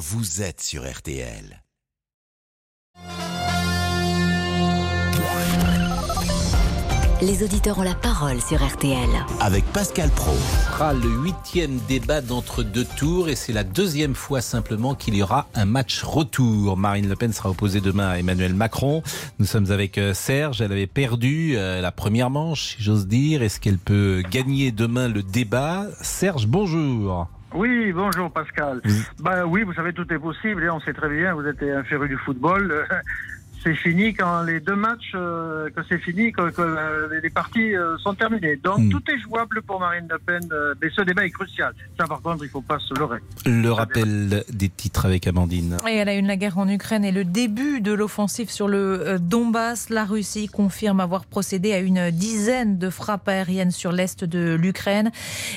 vous êtes sur RTL. Les auditeurs ont la parole sur RTL. Avec Pascal Pro. Ce sera le huitième débat d'entre deux tours et c'est la deuxième fois simplement qu'il y aura un match retour. Marine Le Pen sera opposée demain à Emmanuel Macron. Nous sommes avec euh, Serge. Elle avait perdu euh, la première manche, si j'ose dire. Est-ce qu'elle peut gagner demain le débat? Serge, bonjour. Oui, bonjour Pascal. Bah oui, vous savez, tout est possible et on sait très bien, vous êtes un féru du football. c'est fini quand les deux matchs, euh, que c'est fini, que, que euh, les parties euh, sont terminées. Donc Hmm. tout est jouable pour Marine Le Pen, euh, mais ce débat est crucial. Ça, par contre, il faut pas se leurrer. Le rappel des titres avec Amandine. Et elle a une la guerre en Ukraine et le début de l'offensive sur le euh, Donbass. La Russie confirme avoir procédé à une dizaine de frappes aériennes sur l'est de l'Ukraine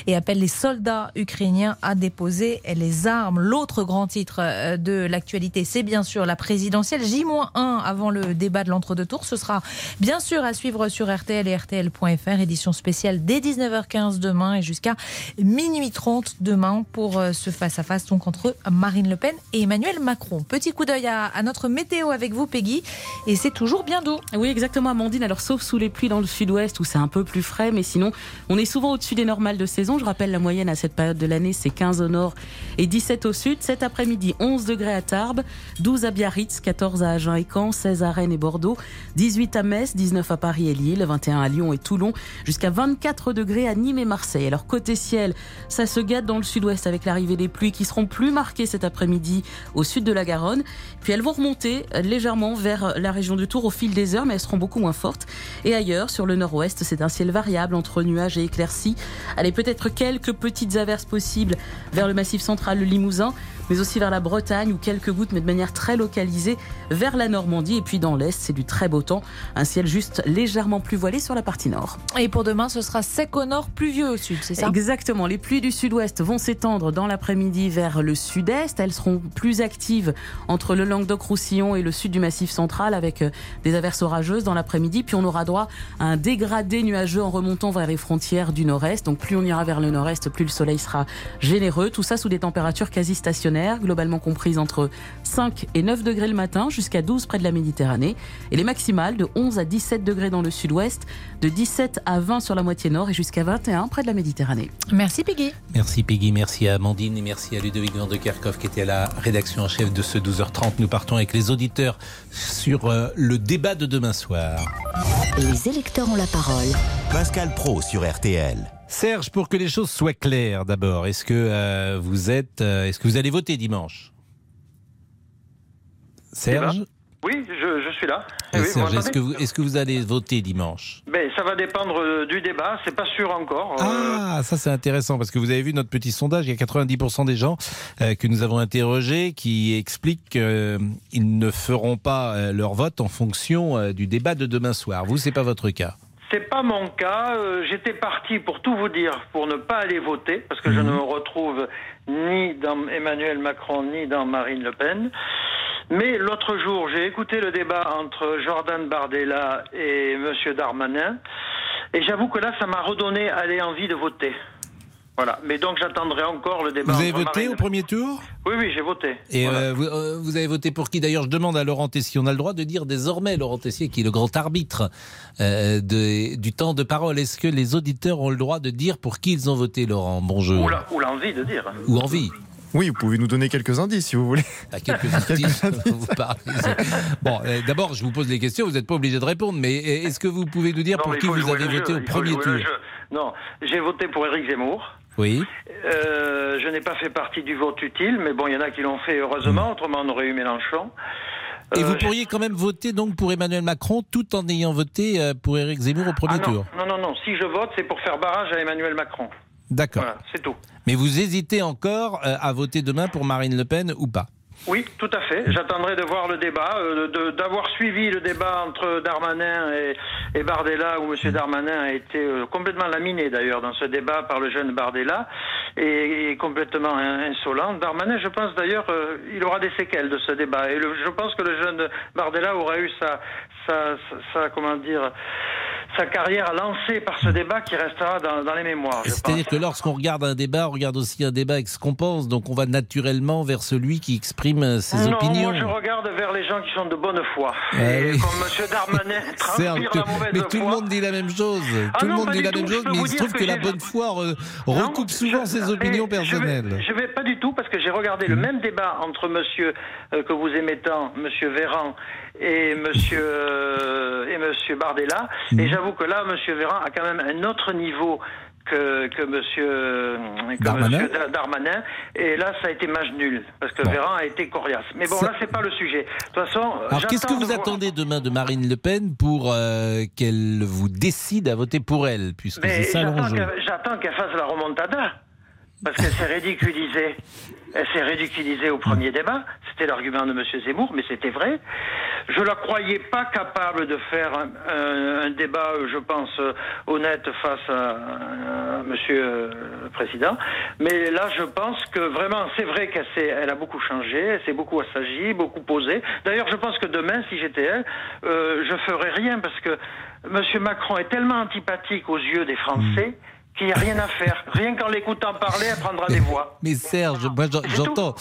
et appelle les soldats ukrainiens à déposer les armes. L'autre grand titre euh, de l'actualité, c'est bien sûr la présidentielle. J-1 avant le débat de l'entre-deux tours. Ce sera bien sûr à suivre sur RTL et RTL.fr. Édition spéciale dès 19h15 demain et jusqu'à minuit 30 demain pour euh, ce face-à-face donc entre Marine Le Pen et Emmanuel Macron. Petit coup d'œil à, à notre météo avec vous, Peggy. Et c'est toujours bien doux. Oui, exactement, Amandine. Alors, sauf sous les pluies dans le sud-ouest où c'est un peu plus frais, mais sinon, on est souvent au-dessus des normales de saison. Je rappelle, la moyenne à cette période de l'année, c'est 15 au nord et 17 au sud. Cet après-midi, 11 degrés à Tarbes, 12 à Biarritz, 14 à Agen et Caen, 16 à Rennes et Bordeaux, 18 à Metz, 19 à Paris et Lille, 21 à Lyon et Toulon, jusqu'à 24 degrés à Nîmes et Marseille. Alors, côté ciel, ça se gâte dans le sud-ouest avec l'arrivée des pluies qui seront plus marquées cet après-midi au sud de la Garonne. Puis elles vont remonter légèrement vers la région du Tour au fil des heures, mais elles seront beaucoup moins fortes. Et ailleurs, sur le nord-ouest, c'est un ciel variable entre nuages et éclaircies. Allez, peut-être quelques petites averses possibles vers le massif central, le Limousin, mais aussi vers la Bretagne ou quelques gouttes, mais de manière très localisée, vers la Normandie. Et puis dans l'est, c'est du très beau temps. Un ciel juste légèrement plus voilé sur la partie nord. Et pour demain, ce sera sec au nord, pluvieux au sud, c'est ça? Exactement. Les pluies du sud-ouest vont s'étendre dans l'après-midi vers le sud-est. Elles seront plus actives entre le Languedoc-Roussillon et le sud du Massif central avec euh, des averses orageuses dans l'après-midi. Puis on aura droit à un dégradé nuageux en remontant vers les frontières du nord-est. Donc plus on ira vers le nord-est, plus le soleil sera généreux. Tout ça sous des températures quasi stationnaires, globalement comprises entre 5 et 9 degrés le matin jusqu'à 12 près de la Méditerranée. Et les maximales de 11 à 17 degrés dans le sud-ouest, de 17 à 20 sur la moitié nord et jusqu'à 21 près de la Méditerranée. Merci, Peggy. Merci Peggy, merci à Amandine et merci à Ludovic Van de Kerkhoff qui était à la rédaction en chef de ce 12h30. Nous partons avec les auditeurs sur euh, le débat de demain soir. Les électeurs ont la parole. Pascal Pro sur RTL. Serge, pour que les choses soient claires d'abord, est-ce que euh, vous êtes, euh, est-ce que vous allez voter dimanche? Serge, Oui, je, je suis là. Oui, Serge, est-ce que vous, est-ce que vous allez voter dimanche? Ben, ça va dépendre euh, du débat, c'est pas sûr encore. Euh, Ah, ça c'est intéressant parce que vous avez vu notre petit sondage, il y a 90% des gens euh, que nous avons interrogés qui expliquent qu'ils ne feront pas euh, leur vote en fonction euh, du débat de demain soir. Vous, c'est pas votre cas? C'est pas mon cas. Euh, J'étais parti pour tout vous dire pour ne pas aller voter parce que je Mhm. ne me retrouve ni dans Emmanuel Macron ni dans Marine Le Pen. Mais l'autre jour, j'ai écouté le débat entre Jordan Bardella et Monsieur Darmanin, et j'avoue que là, ça m'a redonné aller envie de voter. Voilà. Mais donc, j'attendrai encore le débat. Vous avez voté Marine au premier tour? Oui, oui, j'ai voté. Et Voilà. euh, vous, euh, vous avez voté pour qui? D'ailleurs, je demande à Laurent Tessier, on a le droit de dire désormais Laurent Tessier, qui est le grand arbitre euh, de- du temps de parole. Est-ce que les auditeurs ont le droit de dire pour qui ils ont voté, Laurent? Bonjour. Ou l'envie de dire. Ou envie Oui, vous pouvez nous donner quelques indices si vous voulez. À quelques artistes, vous parlez. Bon, euh, d'abord, je vous pose les questions, vous n'êtes pas obligé de répondre, mais est-ce que vous pouvez nous dire Non, pour qui vous avez voté jeu, au premier tour? Non, j'ai voté pour Éric Zemmour. Oui. Euh, je n'ai pas fait partie du vote utile, mais bon, il y en a qui l'ont fait heureusement, autrement on aurait eu Mélenchon. Et Euh, vous pourriez quand même voter donc pour Emmanuel Macron tout en ayant voté euh, pour Éric Zemmour au premier ah non, tour. non, non, non, si je vote, c'est pour faire barrage à Emmanuel Macron. D'accord. Voilà, c'est tout. Mais vous hésitez encore euh, à voter demain pour Marine Le Pen ou pas Oui, tout à fait. J'attendrai de voir le débat, euh, d'avoir suivi le débat entre Darmanin et, et Bardella, où M. Darmanin a été euh, complètement laminé d'ailleurs dans ce débat par le jeune Bardella, et, et complètement in- insolent. Darmanin, je pense d'ailleurs, euh, il aura des séquelles de ce débat. Et le- je pense que le jeune Bardella aura eu sa, sa, sa, sa- comment dire, sa carrière lancée par ce débat qui restera dans, dans les mémoires. C'est-à-dire que lorsqu'on regarde un débat, on regarde aussi un débat avec ce qu'on pense. Donc on va naturellement vers celui qui exprime ses non, opinions. moi je regarde vers les gens qui sont de bonne foi. Ah et oui. comme M. Darmanin transpire la mauvaise mais foi. tout le monde dit la même chose. Ah tout le monde dit la tout. même Je chose, mais il se trouve que, que la bonne foi Non, recoupe souvent je- ses opinions et je vais- personnelles. Je vais, pas du tout parce que j'ai regardé le même débat entre Monsieur euh, que vous aimez tant, Monsieur Véran et Monsieur euh, et Monsieur Bardella, et j'avoue que là, Monsieur Véran a quand même un autre niveau. Que, que monsieur, que Darmanin monsieur Da- Darmanin. Et là, ça a été match nul. Parce que Bon. Véran a été coriace. Mais bon, Ça- là, c'est pas le sujet. De toute façon. Alors qu'est-ce que vous de voir- attendez demain de Marine Le Pen pour euh, qu'elle vous décide à voter pour elle, puisque c'est ça j'attends qu'elle fasse la remontada. Parce qu'elle s'est ridiculisée. Elle s'est ridiculisée au premier débat. C'était l'argument de M. Zemmour, mais c'était vrai. Je la croyais pas capable de faire un, un- un débat, euh, je pense, euh, honnête face à, à Monsieur le Président. Mais là, je pense que vraiment, c'est vrai qu'elle elle a beaucoup changé, elle s'est beaucoup assagie, beaucoup posée. D'ailleurs, je pense que demain, si j'étais elle, euh, je ferais rien parce que Monsieur Macron est tellement antipathique aux yeux des Français qu'il n'y a rien à faire. Rien qu'en l'écoutant parler, elle prendra des voix. Mais Serge, moi j'entends,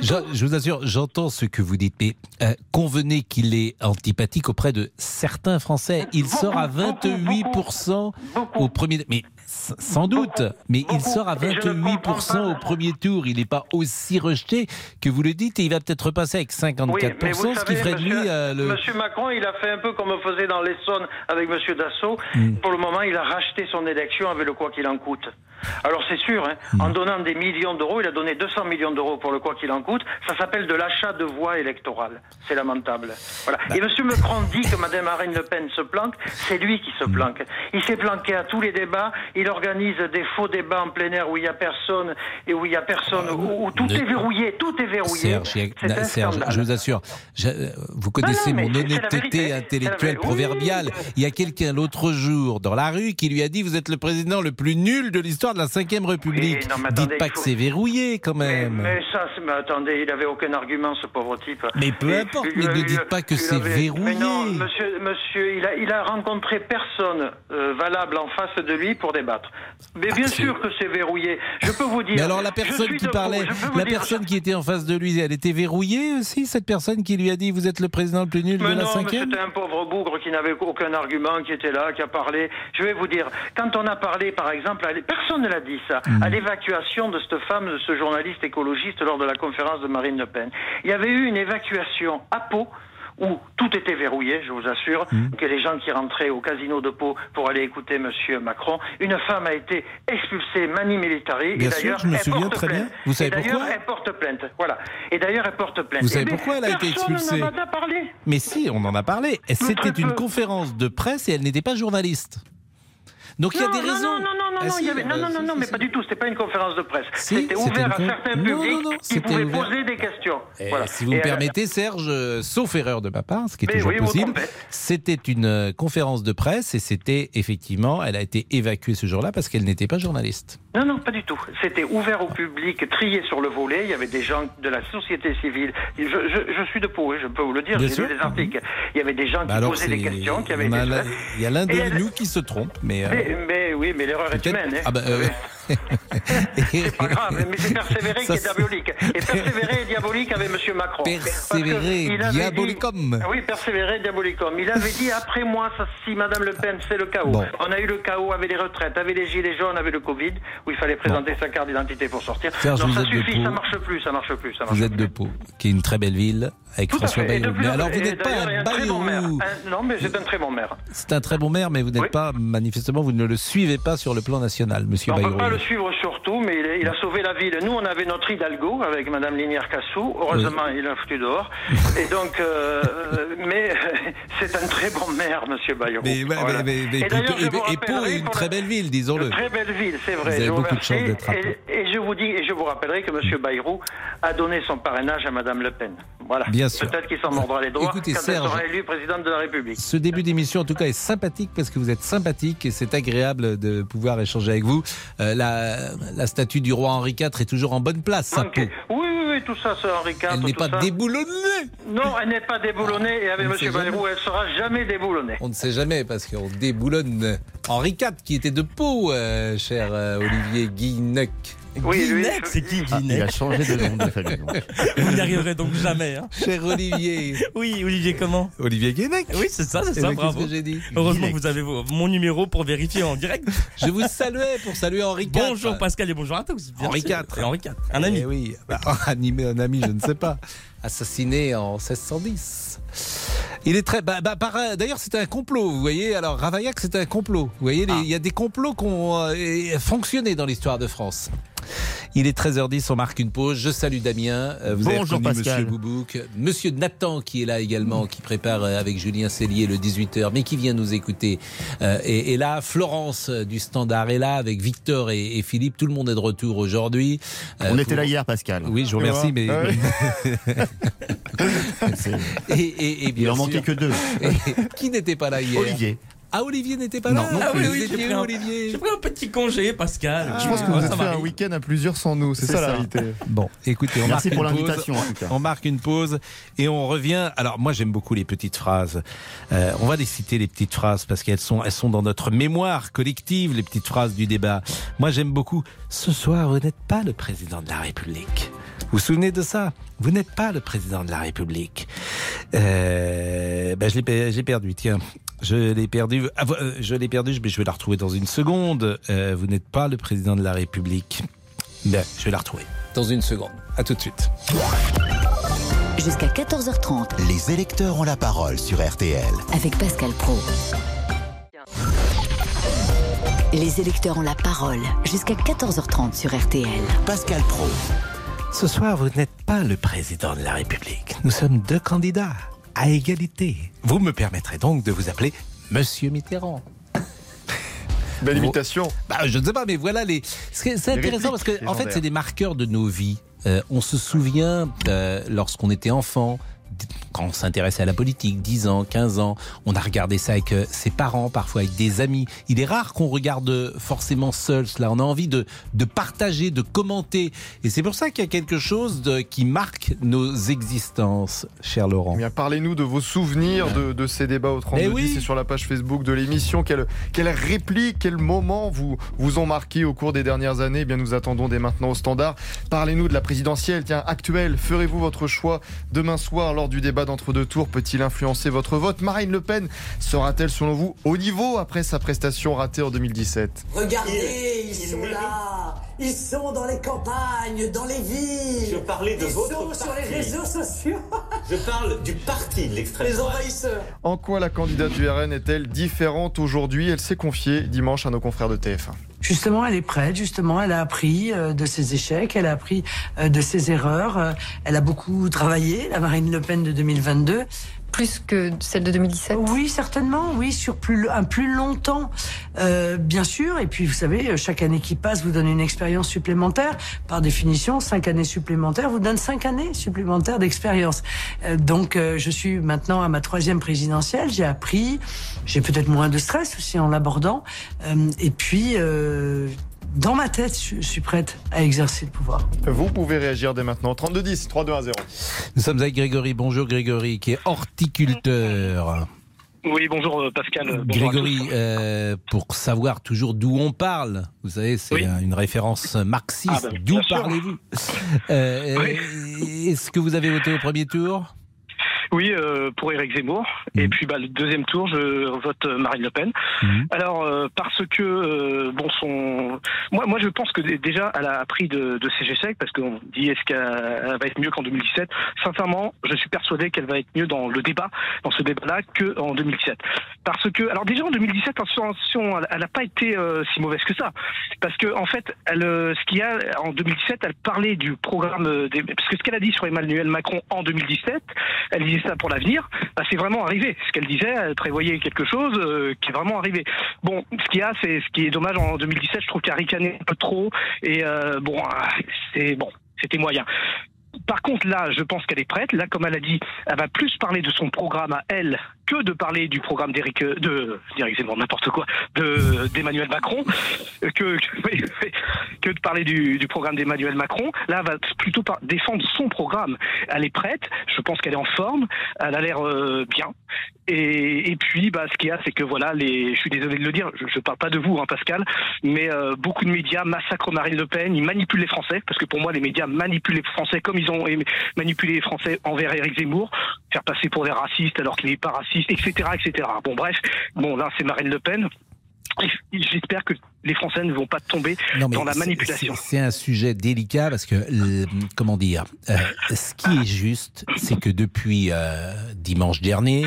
je, vous assure, j'entends ce que vous dites, mais euh, convenez qu'il est antipathique auprès de certains Français. Il Beaucoup, sort à beaucoup, 28% beaucoup. au premier, mais sans doute, mais il sort à Et je ne 28% comprends au premier tour. Il n'est pas aussi rejeté que vous le dites, et il va peut-être repasser avec 54%, ce qui ferait de lui euh, le. monsieur Macron, il a fait un peu comme on faisait dans l'Essonne avec Monsieur Dassault. Hmm. Pour le moment, il a racheté son élection avec le quoi qu'il en coûte. Alors c'est sûr, hein, Hmm. en donnant des millions d'euros, il a donné 200 millions d'euros pour le quoi qu'il en coûte. Ça s'appelle de l'achat de voix électorales. C'est lamentable. Voilà. Bah. Et Monsieur Macron dit que Madame Marine Le Pen se planque. C'est lui qui Hmm. se planque. Il s'est planqué à tous les débats. Il organise des faux débats en plein air où il y a personne et où il y a personne, où, où tout Ne- est verrouillé, tout est verrouillé. Serge, un Serge, scandale. je vous assure, je- euh, vous connaissez non, mon honnêteté intellectuelle proverbiale. Oui. Il y a quelqu'un l'autre jour dans la rue qui lui a dit Vous êtes le président le plus nul de l'histoire de la Ve République. Non, attendez, Dites pas que c'est verrouillé quand même. mais ça, mais attendez, il avait aucun argument, ce pauvre type. Mais peu importe, mais ne il- dites pas que c'est verrouillé. Mais non, monsieur, monsieur il, a, il a rencontré personne euh, valable en face de lui pour débattre. Mais bien Ah, c'est- sûr que c'est verrouillé. Je peux vous dire. Mais alors la personne qui parlait, vous la dire- personne qui était en face de lui, elle était verrouillée aussi, cette personne qui lui a dit Vous êtes le président le plus nul Mais de la non, mais cinquième c'était un pauvre bougre qui n'avait aucun argument, qui était là, qui a parlé. Je vais vous dire, quand on a parlé, par exemple, à l- personne ne l'a dit ça, Hmm. à l'évacuation de cette femme, de ce journaliste écologiste lors de la conférence de Marine Le Pen. Il y avait eu une évacuation à Pau où tout était verrouillé, je vous assure, Hmm. que les gens qui rentraient au casino de Pau pour aller écouter Monsieur Macron, une femme a été expulsée mani militari. Bien et d'ailleurs, je me souviens très plainte. bien. Vous savez et d'ailleurs, pourquoi elle porte plainte. Voilà. Et d'ailleurs, elle porte plainte. Vous savez Eh pourquoi elle a été expulsée n'en a parlé. Mais si, on en a parlé. C'était une conférence de presse et elle n'était pas journaliste. Donc il y a des raisons. Non, non, non, non, Ah, il y avait- non, non, non, non, mais pas du tout. C'était pas une conférence de presse. Si, C'était ouvert à con- certains publics qui pouvaient ouvert. poser des questions. Eh, Voilà. Si vous me Et, euh, permettez, Serge, euh, sauf erreur de ma part, ce qui est Mais toujours oui, possible, c'était une euh, conférence de presse et c'était effectivement, elle a été évacuée ce jour-là parce qu'elle n'était pas journaliste. Non, non, pas du tout. C'était ouvert au public, trié sur le volet. Il y avait des gens de la société civile. Je, je, je suis de Pau, hein, je peux vous le dire. J'ai lu des articles. Il y avait des gens qui Bah alors, posaient des questions, qui avaient faites. il y a l'un de nous qui se trompe, mais. Mais, mais oui, mais l'erreur est humaine. hein. Ah bah, euh, C'est pas grave, mais c'est persévérer Ça, qui est diabolique. Et persévérer est diabolique avec M. Macron. Persévérer, diabolicum. dit- Oui, persévérer, diabolicum. Il avait dit après moi, ça, si Madame Le Pen, c'est le chaos. Bon. On a eu le chaos avec les retraites, avec les gilets jaunes, avec le Covid, où il fallait présenter sa carte d'identité pour sortir. Serge, non, vous ça suffit, ça marche plus, ça marche plus, ça marche Vous êtes de. Pau, qui est une très belle ville, avec Tout François Bayrou. Mais alors vous n'êtes pas un un très bon maire. Bayrou. Un- Non, mais c'est un très bon maire. C'est un très bon maire, mais vous n'êtes Oui. pas, manifestement, vous ne le suivez pas sur le plan national, monsieur Bayrou. Le suivre surtout, mais il, est- il a sauvé la ville. Nous, on avait notre Hidalgo avec Madame Linière Cassou. Heureusement, il l'a foutu dehors. Et donc, euh, mais c'est un très bon maire, Monsieur Bayrou. Mais, ouais, Voilà. mais- mais- Et je et- vous et Pau rappellerai est une très belle ville, disons-le. Très belle ville, c'est vrai. Vous avez je beaucoup de chance d'être. Et, et je vous dis, et je vous rappellerai que Monsieur Bayrou a donné son parrainage à Madame Le Pen. Voilà. Bien sûr. Peut-être qu'il s'en mordra les doigts Écoutez, quand Serge. elle sera élue présidente de la République. Ce début d'émission, en tout cas, est sympathique parce que vous êtes sympathique et c'est agréable de pouvoir échanger avec vous. Euh, la, la statue du roi Henri IV est toujours en bonne place, à Ok. Pau. Oui, oui, tout ça, ce Henri IV. Elle n'est pas ça. déboulonnée. Non, elle n'est pas déboulonnée et avec ne M. Bayrou, elle sera jamais déboulonnée. On ne sait jamais parce qu'on déboulonne Henri IV qui était de peau, euh, cher euh, Olivier Guinec. Oui, Guinec, c'est qui Ah, il a Guinec changé de nom de famille. Vous n'y arriverez donc jamais. hein. Cher Olivier. Oui, Olivier, comment Olivier Guinec. Oui, c'est ça, c'est Eh ça, ben, Qu'est-ce bravo. que j'ai dit Heureusement Guinec. que vous avez mon numéro pour vérifier en direct. Je vous saluais pour saluer Henri IV. Bonjour Pascal et bonjour à tous. bien Henri. IV. Et Henri IV, un ami. Eh oui, bah, animé un ami, je ne sais pas. Assassiné en 1610. Il est très. Bah, bah, par- D'ailleurs, c'était un complot, vous voyez. Alors, Ravaillac, c'était un complot. Vous voyez, les- il y a des complots qui ont euh, fonctionné dans l'histoire de France. Il est 13h10, on marque une pause. Je salue Damien. Euh, Vous Bonjour, Pascal. Monsieur Boubouk. Monsieur Nathan qui est là également, qui prépare euh, avec Julien Cellier le 18h, mais qui vient nous écouter. Euh, et, et là, Florence du Standard est là avec Victor et, et Philippe. Tout le monde est de retour aujourd'hui. Euh, On était là hier, Pascal. Oui, je vous remercie, mais Ah et, et, Il en manquait que deux. Qui n'était pas là hier Olivier. Ah, Olivier n'était pas Non, là. non Ah oui, oui, Vous j'ai pris un- Olivier J'ai pris un petit congé, Pascal. Je pense que Ah, vous ça êtes fait un week-end à plusieurs sans nous, c'est ça, la réalité. Bon, écoutez, on Merci marque pour l'invitation. On marque une pause et on revient. Alors moi j'aime beaucoup les petites phrases. Euh, on va les citer les petites phrases parce qu'elles sont elles sont dans notre mémoire collective les petites phrases du débat. Moi j'aime beaucoup. Ce soir vous n'êtes pas le président de la République. Vous vous souvenez de ça? Vous n'êtes pas le président de la République. Euh, ben je l'ai perdu. Tiens. Je l'ai perdu. Ah, euh, je l'ai perdu, mais je vais la retrouver dans une seconde. Euh, vous n'êtes pas le président de la République. Ben, je vais la retrouver dans une seconde. À tout de suite. Jusqu'à 14h30 Les électeurs ont la parole sur RTL. avec Pascal Pro. Les électeurs ont la parole jusqu'à 14h30 sur RTL. Pascal Pro. Ce soir, vous n'êtes pas le président de la République. Nous sommes deux candidats à égalité. Vous me permettrez donc de vous appeler Monsieur Mitterrand. Belle imitation. Bah, je ne sais pas, mais voilà les. C'est intéressant parce que en fait, c'est des marqueurs de nos vies. Euh, on se souvient euh, lorsqu'on était enfant. Quand on s'intéressait à la politique, 10 ans, 15 ans, on a regardé ça avec euh, ses parents, parfois avec des amis. Il est rare qu'on regarde forcément seul cela. On a envie de, de partager, de commenter. Et c'est pour ça qu'il y a quelque chose de, qui marque nos existences, cher Laurent. Eh bien, Parlez-nous de vos souvenirs de, de ces débats au 32 Eh oui. et sur la page Facebook de l'émission. Quelle, quelle réplique, quel moment vous, vous ont marqué au cours des dernières années? Eh bien, Nous attendons dès maintenant au standard. Parlez-nous de la présidentielle tiens, actuelle. Ferez-vous votre choix demain soir lors du débat d'entre-deux tours Peut-il influencer votre vote? Marine Le Pen sera-t-elle, selon vous, au niveau après sa prestation ratée en 2017 Regardez, ils, sont là. Ils sont dans les campagnes, dans les villes. Je parlais de ils votre sont sur les réseaux sociaux. Je parle du parti de l'extrême les envahisseurs. En quoi la candidate du RN est-elle différente aujourd'hui? Elle s'est confiée dimanche à nos confrères de TF1. Justement, elle est prête. Justement, elle a appris euh, de ses échecs. Elle a appris euh, de ses erreurs. euh, Elle a beaucoup travaillé, la Marine Le Pen de 2022. Plus que celle de 2017 Oui, certainement, oui, sur plus, un plus longtemps, euh, bien sûr. Et puis, vous savez, chaque année qui passe vous donne une expérience supplémentaire. Par définition, cinq années supplémentaires vous donnent cinq années supplémentaires d'expérience. Euh, donc, euh, je suis maintenant à ma troisième présidentielle. J'ai appris, j'ai peut-être moins de stress aussi en l'abordant. Euh, et puis, euh, dans ma tête, je, suis prête à exercer le pouvoir. Vous pouvez réagir dès maintenant. 3210, 3210. Nous sommes avec Grégory. Bonjour Grégory, qui est horticulteur. Oui, bonjour euh, Pascal. Bonjour Grégory, euh, pour savoir toujours d'où on parle, vous savez, c'est Oui. une référence marxiste. Ah ben, d'où parlez-vous? Euh, Oui. Est-ce que vous avez voté au premier tour? Oui, euh, pour Éric Zemmour. Et Mhm. puis bah, le deuxième tour, je vote euh, Marine Le Pen. Mhm. Alors euh, parce que euh, bon son, moi moi je pense que dé- déjà elle a appris de, de ses échecs parce qu'on dit est-ce qu'elle va être mieux qu'en 2017. Sincèrement, je suis persuadé qu'elle va être mieux dans le débat, dans ce débat-là, que en 2017. Parce que alors déjà en 2017, attention, elle- n'a pas été si mauvaise que ça. Parce que en fait, elle, ce qu'il y a en 2017, elle parlait du programme des, parce que ce qu'elle a dit sur Emmanuel Macron en 2017, elle disait ça pour l'avenir, bah, c'est vraiment arrivé. Ce qu'elle disait, elle prévoyait quelque chose euh, qui est vraiment arrivé. Bon, ce qu'il y a, c'est ce qui est dommage en 2017, je trouve qu'elle a ricané un peu trop et euh, bon, ah, c'est bon, c'était moyen. Par contre, là, je pense qu'elle est prête. Là, comme elle a dit, elle va plus parler de son programme à elle que de parler du programme d'Éric, euh, de, n'importe quoi, de, d'Emmanuel Macron, euh, que, que, que de parler du, du programme d'Emmanuel Macron. Là, va plutôt défendre son programme. Elle est prête, je pense qu'elle est en forme, elle a l'air euh, bien. Et, et puis, bah, ce qu'il y a, c'est que voilà, les, je suis désolé de le dire, je ne parle pas de vous, hein, Pascal, mais euh, beaucoup de médias massacrent Marine Le Pen, ils manipulent les Français, parce que pour moi, les médias manipulent les Français comme ils ont manipulé les Français envers Éric Zemmour, faire passer pour des racistes alors qu'il n'est pas raciste, etc., etc. Bon, bref, bon, là, c'est Marine Le Pen. J'espère que les Français ne vont pas tomber Non, dans la manipulation. c'est- un sujet délicat parce que, le- comment dire, euh, ce qui est juste, c'est que depuis euh, dimanche dernier,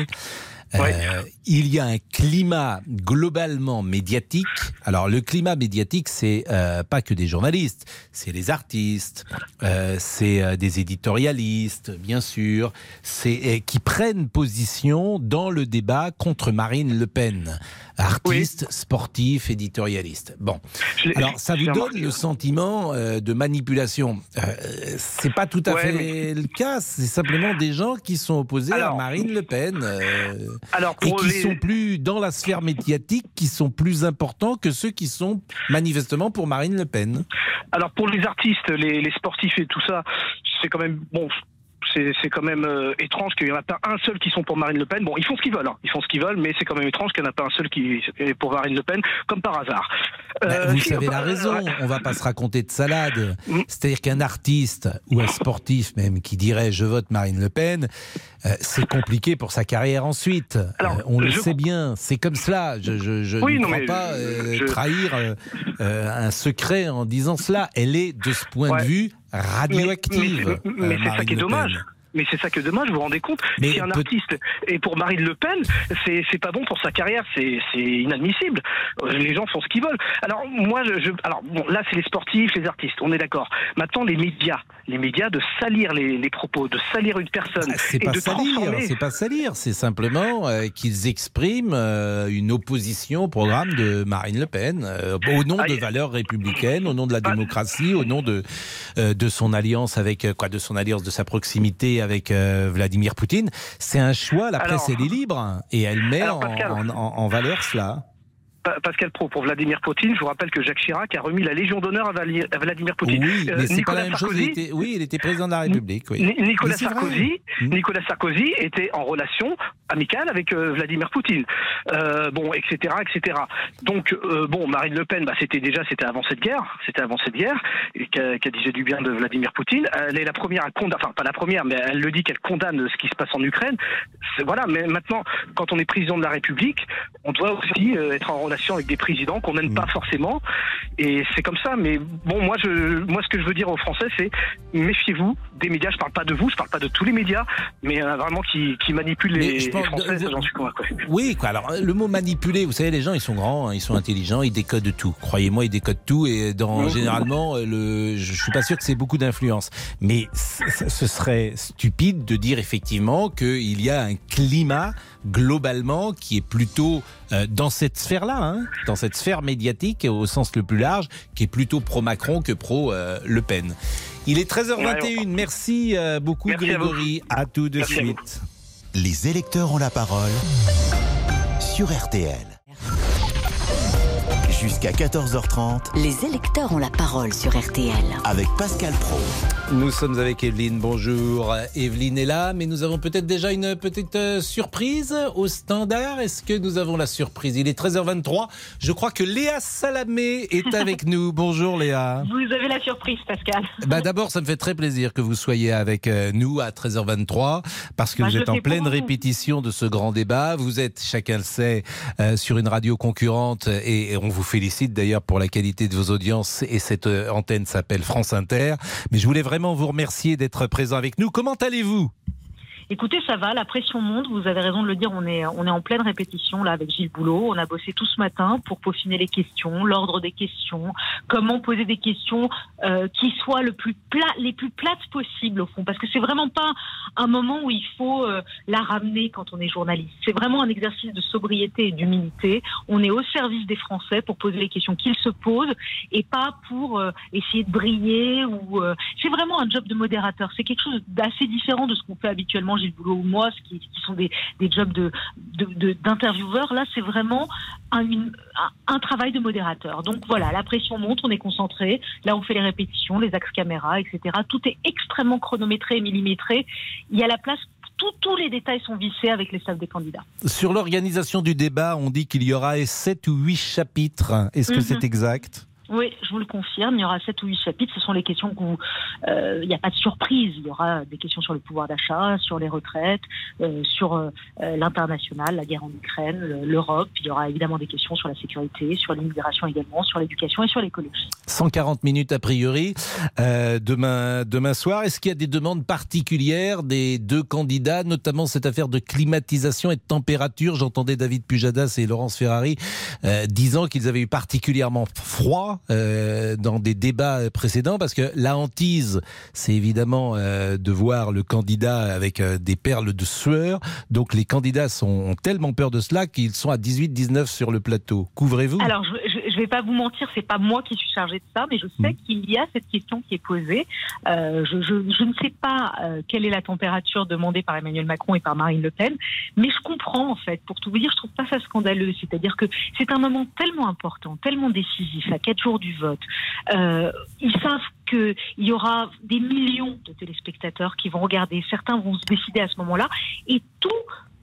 euh, il y a un climat globalement médiatique. Alors le climat médiatique, c'est euh, pas que des journalistes, c'est les artistes, euh, c'est euh, des éditorialistes, bien sûr, c'est qui prennent position dans le débat contre Marine Le Pen, artistes, sportifs, éditorialistes. Bon, Je l'ai- alors ça vous donne le sentiment de manipulation. C'est pas tout à Ouais, fait mais- le cas. C'est simplement des gens qui sont opposés à Marine Le Pen Alors, et qui les- sont plus dans la sphère médiatique, qui sont plus importants que ceux qui sont manifestement pour Marine Le Pen. Alors pour les artistes, les, les sportifs et tout ça, c'est quand même bon. C'est quand même euh, étrange qu'il n'y en a pas un seul qui sont pour Marine Le Pen. Bon, ils font ce qu'ils veulent, hein. ils font ce qu'ils veulent, mais c'est quand même étrange qu'il n'y en a pas un seul qui est pour Marine Le Pen, comme par hasard. Bah, Euh, vous si- avez la euh, raison, ouais. on va pas se raconter de salade. Mm. C'est-à-dire qu'un artiste ou un sportif même qui dirait je vote Marine Le Pen, euh, c'est compliqué pour sa carrière ensuite. On le je- sait bien, c'est comme cela. Je, je, je Oui, ne non, crois pas je- trahir un secret en disant cela. Elle est de ce point Ouais. de vue radioactive. mais- mais euh, c'est ça qui est dommage. Mais c'est ça qui est dommage, vous rendez compte Mais Si un peut- artiste est pour Marine Le Pen, c'est pas bon pour sa carrière, c'est inadmissible. Les gens font ce qu'ils veulent. Alors moi, je, je- alors bon, là c'est les sportifs, les artistes, on est d'accord. Maintenant les médias, les médias de salir les, les propos, de salir une personne Ah, C'est pas transformer. pas salir, c'est simplement euh, qu'ils expriment euh, une opposition au programme de Marine Le Pen, euh, au nom de valeurs républicaines, au nom de la démocratie, au nom de de son alliance avec quoi, de son alliance, de sa proximité avec euh, Vladimir Poutine. C'est un choix. La presse elle est libre et elle met Alors, en, Pascal. en- en- en valeur cela. Pa- Pascal Pro pour Vladimir Poutine, je vous rappelle que Jacques Chirac a remis la Légion d'honneur à, Vladimir Poutine. Oui, Euh, mais c'est pas Nicolas la même chose. Sarkozy- Il était, oui, il était président de la République. Oui. Nicolas. Sarkozy, Hmm. Nicolas Sarkozy était en relation amicale avec euh, Vladimir Poutine, euh, bon, etc., etc. Donc, euh, bon, Marine Le Pen, bah, c'était déjà, c'était avant cette guerre, c'était avant cette guerre, et qu'elle qu'elle disait du bien de Vladimir Poutine. Elle est la première à condamner, enfin pas la première, mais elle le dit qu'elle condamne ce qui se passe en Ukraine. Voilà, mais maintenant, quand on est président de la République, on doit aussi euh, être en relation avec des présidents qu'on n'aime pas forcément, et c'est comme ça. Mais bon, moi, je, moi, ce que je veux dire aux Français, c'est méfiez-vous des médias. Je parle pas de vous, je parle pas de tous les médias, mais euh, vraiment qui, qui manipulent les, les Français. ça, j'en suis convaincu. Oui, quoi. Alors, le mot manipuler, vous savez, les gens, ils sont grands, hein, ils sont intelligents, ils décodent tout. Croyez-moi, ils décodent tout et dans, généralement, euh, le, je suis pas sûr que c'est beaucoup d'influence. Mais ce serait stupide de dire effectivement qu'il y a un climat globalement qui est plutôt dans cette sphère-là, hein, dans cette sphère médiatique au sens le plus large, qui est plutôt pro-Macron que pro-Le Pen. Il est 13h21. Merci euh, beaucoup, Merci. Grégory. À, tout de Merci à vous. suite. Les électeurs ont la parole sur RTL. Jusqu'à 14h30 Les électeurs ont la parole sur RTL. avec Pascal Pro. Nous sommes avec Evelyne. Bonjour. Evelyne est là, mais nous avons peut-être déjà une petite euh, surprise au standard. Est-ce que nous avons la surprise? Il est 13h23. Je crois que Léa Salamé est avec nous. Bonjour Léa. Vous avez la surprise, Pascal. Bah D'abord, ça me fait très plaisir que vous soyez avec euh, nous à 13h23 parce que Bah, vous êtes en pleine répétition de ce grand débat. Vous êtes, chacun le sait, euh, sur une radio concurrente et, et on vous félicite d'ailleurs pour la qualité de vos audiences et cette euh, antenne s'appelle France Inter. Mais je voulais vraiment vous remercier d'être présent avec nous. Comment allez-vous? Écoutez, ça va, la pression monte. Vous avez raison de le dire. On est, on est en pleine répétition là avec Gilles Boulot. On a bossé tout ce matin pour peaufiner les questions, l'ordre des questions, comment poser des questions euh, qui soient le plus plat, les plus plates possibles au fond, parce que c'est vraiment pas un moment où il faut euh, la ramener quand on est journaliste. C'est vraiment un exercice de sobriété et d'humilité. On est au service des Français pour poser les questions qu'ils se posent et pas pour euh, essayer de briller ou. euh, c'est vraiment un job de modérateur. C'est quelque chose d'assez différent de ce qu'on fait habituellement Gilles Boulot ou moi, ce qui, qui sont des, des jobs de de- de- d'intervieweurs. Là, c'est vraiment un, une- un, un travail de modérateur. Donc voilà, la pression monte, on est concentré. Là, on fait les répétitions, les axes caméra, etc. Tout est extrêmement chronométré et millimétré. Il y a la place. tout- tous les détails sont vissés avec les staffs des candidats. Sur l'organisation du débat, on dit qu'il y aura 7 ou 8 chapitres. Est-ce que Mhm. c'est exact? Oui, je vous le confirme, il y aura sept ou huit chapitres. Ce sont les questions que vous. euh, Il n'y a pas de surprise. Il y aura des questions sur le pouvoir d'achat, sur les retraites, euh, sur euh, l'international, la guerre en Ukraine, le- l'Europe. Il y aura évidemment des questions sur la sécurité, sur l'immigration également, sur l'éducation et sur l'écologie. 140 minutes a priori demain, demain soir. Est-ce qu'il y a des demandes particulières des deux candidats, notamment cette affaire de climatisation et de température? J'entendais David Pujadas et Laurence Ferrari disant qu'ils avaient eu particulièrement froid euh, dans des débats précédents parce que la hantise, c'est évidemment euh, de voir le candidat avec euh, des perles de sueur. Donc les candidats sont, ont tellement peur de cela qu'ils sont à 18-19 sur le plateau. Couvrez-vous? Vais pas vous mentir, c'est pas moi qui suis chargée de ça, mais je sais qu'il y a cette question qui est posée. Euh, je, je, je ne sais pas euh, quelle est la température demandée par Emmanuel Macron et par Marine Le Pen, mais je comprends en fait. Pour tout vous dire, je trouve pas ça scandaleux. C'est-à-dire que c'est un moment tellement important, tellement décisif, à quatre jours du vote. Euh, ils savent qu'il y aura des millions de téléspectateurs qui vont regarder. Certains vont se décider à ce moment-là, et tout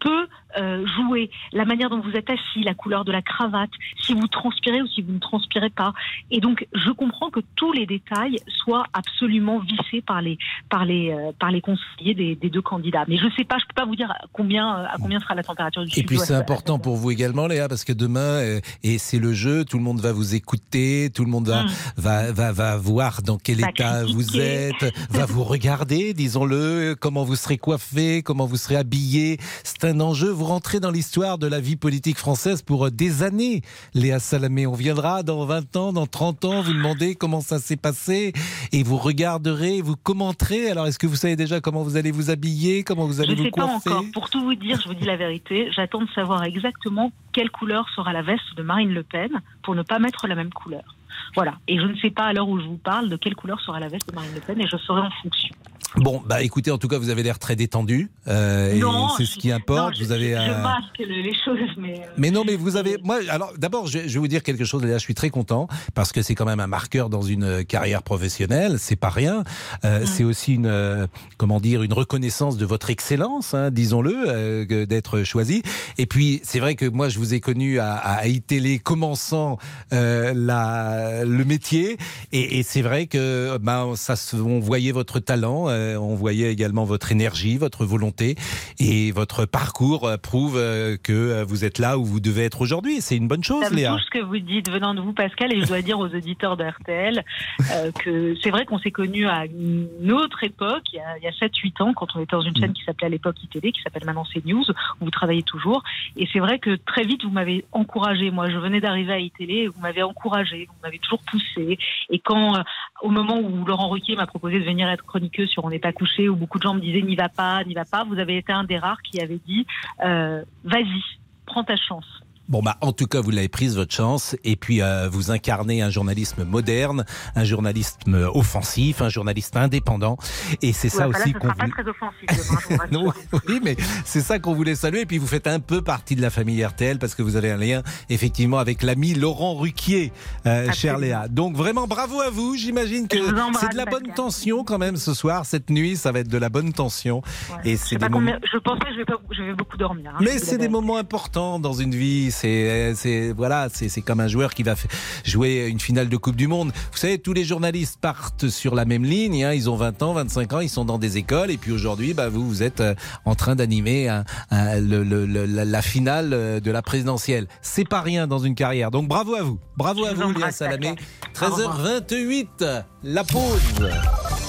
peut euh, jouer. La manière dont vous êtes assis, la couleur de la cravate, si vous transpirez ou si vous ne transpirez pas. Et donc, je comprends que tous les détails soient absolument vissés par les par les euh, par les conseillers des, des deux candidats. Mais je sais pas, je peux pas vous dire à combien à combien sera la température du Et puis c'est important pour vous également, Léa, parce que demain, euh, et c'est le jeu, tout le monde va vous écouter, tout le monde va, Mm. va, va, va voir dans quel Va état vous êtes, va vous regarder, disons-le, comment vous serez coiffé, comment vous serez habillé. C'est un enjeu. Vous rentrez dans l'histoire de la vie politique française pour euh, des années, Léa Salamé. On viendra dans 20 ans, dans 30 ans, vous demandez comment ça s'est passé, et vous regarderez, vous commenterez. Alors, est-ce que vous savez déjà comment vous allez vous habiller, comment vous allez Je vous sais pas coiffer encore. Pour tout vous dire, je vous dis la vérité, j'attends de savoir exactement quelle couleur sera la veste de Marine Le Pen pour ne pas mettre la même couleur. Voilà. Et je ne sais pas à l'heure où je vous parle de quelle couleur sera la veste de Marine Le Pen et je saurai en fonction. Bon, bah écoutez, en tout cas, vous avez l'air très détendu. euh, Non, c'est ce qui importe. Non, je, vous avez. je, je masque le- les choses, mais. euh, Mais non, mais vous avez. Moi, alors d'abord, je, je vais vous dire quelque chose. Là, je suis très content parce que c'est quand même un marqueur dans une euh, carrière professionnelle. C'est pas rien. Euh, C'est aussi une, euh, comment dire, une reconnaissance de votre excellence, hein, disons-le, euh, d'être choisi. Et puis, c'est vrai que moi, je vous ai connu à, à iTélé commençant euh, la, le métier, et, et c'est vrai que ben, ça, se- on voyait votre talent, euh, on voyait également votre énergie, votre volonté, et votre parcours euh, prouve euh, que euh, vous êtes là où vous devez être aujourd'hui. C'est une bonne chose, Ça me Léa. ce que vous dites venant de vous, Pascal, et je dois dire aux auditeurs de RTL euh, que c'est vrai qu'on s'est connus à une autre époque, il y a, a 7-8 ans, quand on était dans une chaîne qui s'appelait à l'époque ITV, qui s'appelle maintenant CNews, où vous travaillez toujours. Et c'est vrai que très vite, vous m'avez encouragé. Moi, je venais d'arriver à ITV, vous m'avez encouragé, vous m'avez toujours poussé. Et quand, au moment où Laurent Ruquier m'a proposé de venir être chroniqueuse sur On n'est pas couché, où beaucoup de gens me disaient n'y va pas, n'y va pas, vous avez été un des rares qui avait dit euh, vas-y, prends ta chance. Bon, bah, en tout cas, vous l'avez prise, votre chance. Et puis, euh, vous incarnez un journalisme moderne, un journalisme offensif, un journaliste indépendant. Et c'est ça Ouais, enfin, aussi qu'on sera pas voulait- très offensif demain. Non, oui, mais c'est ça qu'on voulait saluer. Et puis vous faites un peu partie de la famille RTL parce que vous avez un lien effectivement avec l'ami Laurent Ruquier, euh, chère Léa. Donc vraiment bravo à vous. J'imagine que c'est de la bonne tension quand même ce soir. Cette nuit, ça va être de la bonne tension. Et c'est des moments. je pensais que je vais, pas, je vais beaucoup dormir. hein, Mais c'est des moments importants dans une vie. C'est, c'est voilà, c'est, c'est comme un joueur qui va jouer une finale de Coupe du Monde. Vous savez, tous les journalistes partent sur la même ligne. hein. Ils ont 20 ans, 25 ans, ils sont dans des écoles. Et puis aujourd'hui, bah, vous, vous êtes euh, en train d'animer un- un- le- le- le- la, finale euh, de la présidentielle. C'est pas rien dans une carrière. Donc bravo à vous. Bravo à vous vous, Léa Salamé. Pascal. Au revoir. 13h28, la pause.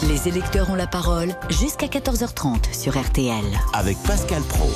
Les électeurs ont la parole jusqu'à 14h30 sur RTL. Avec Pascal Pro.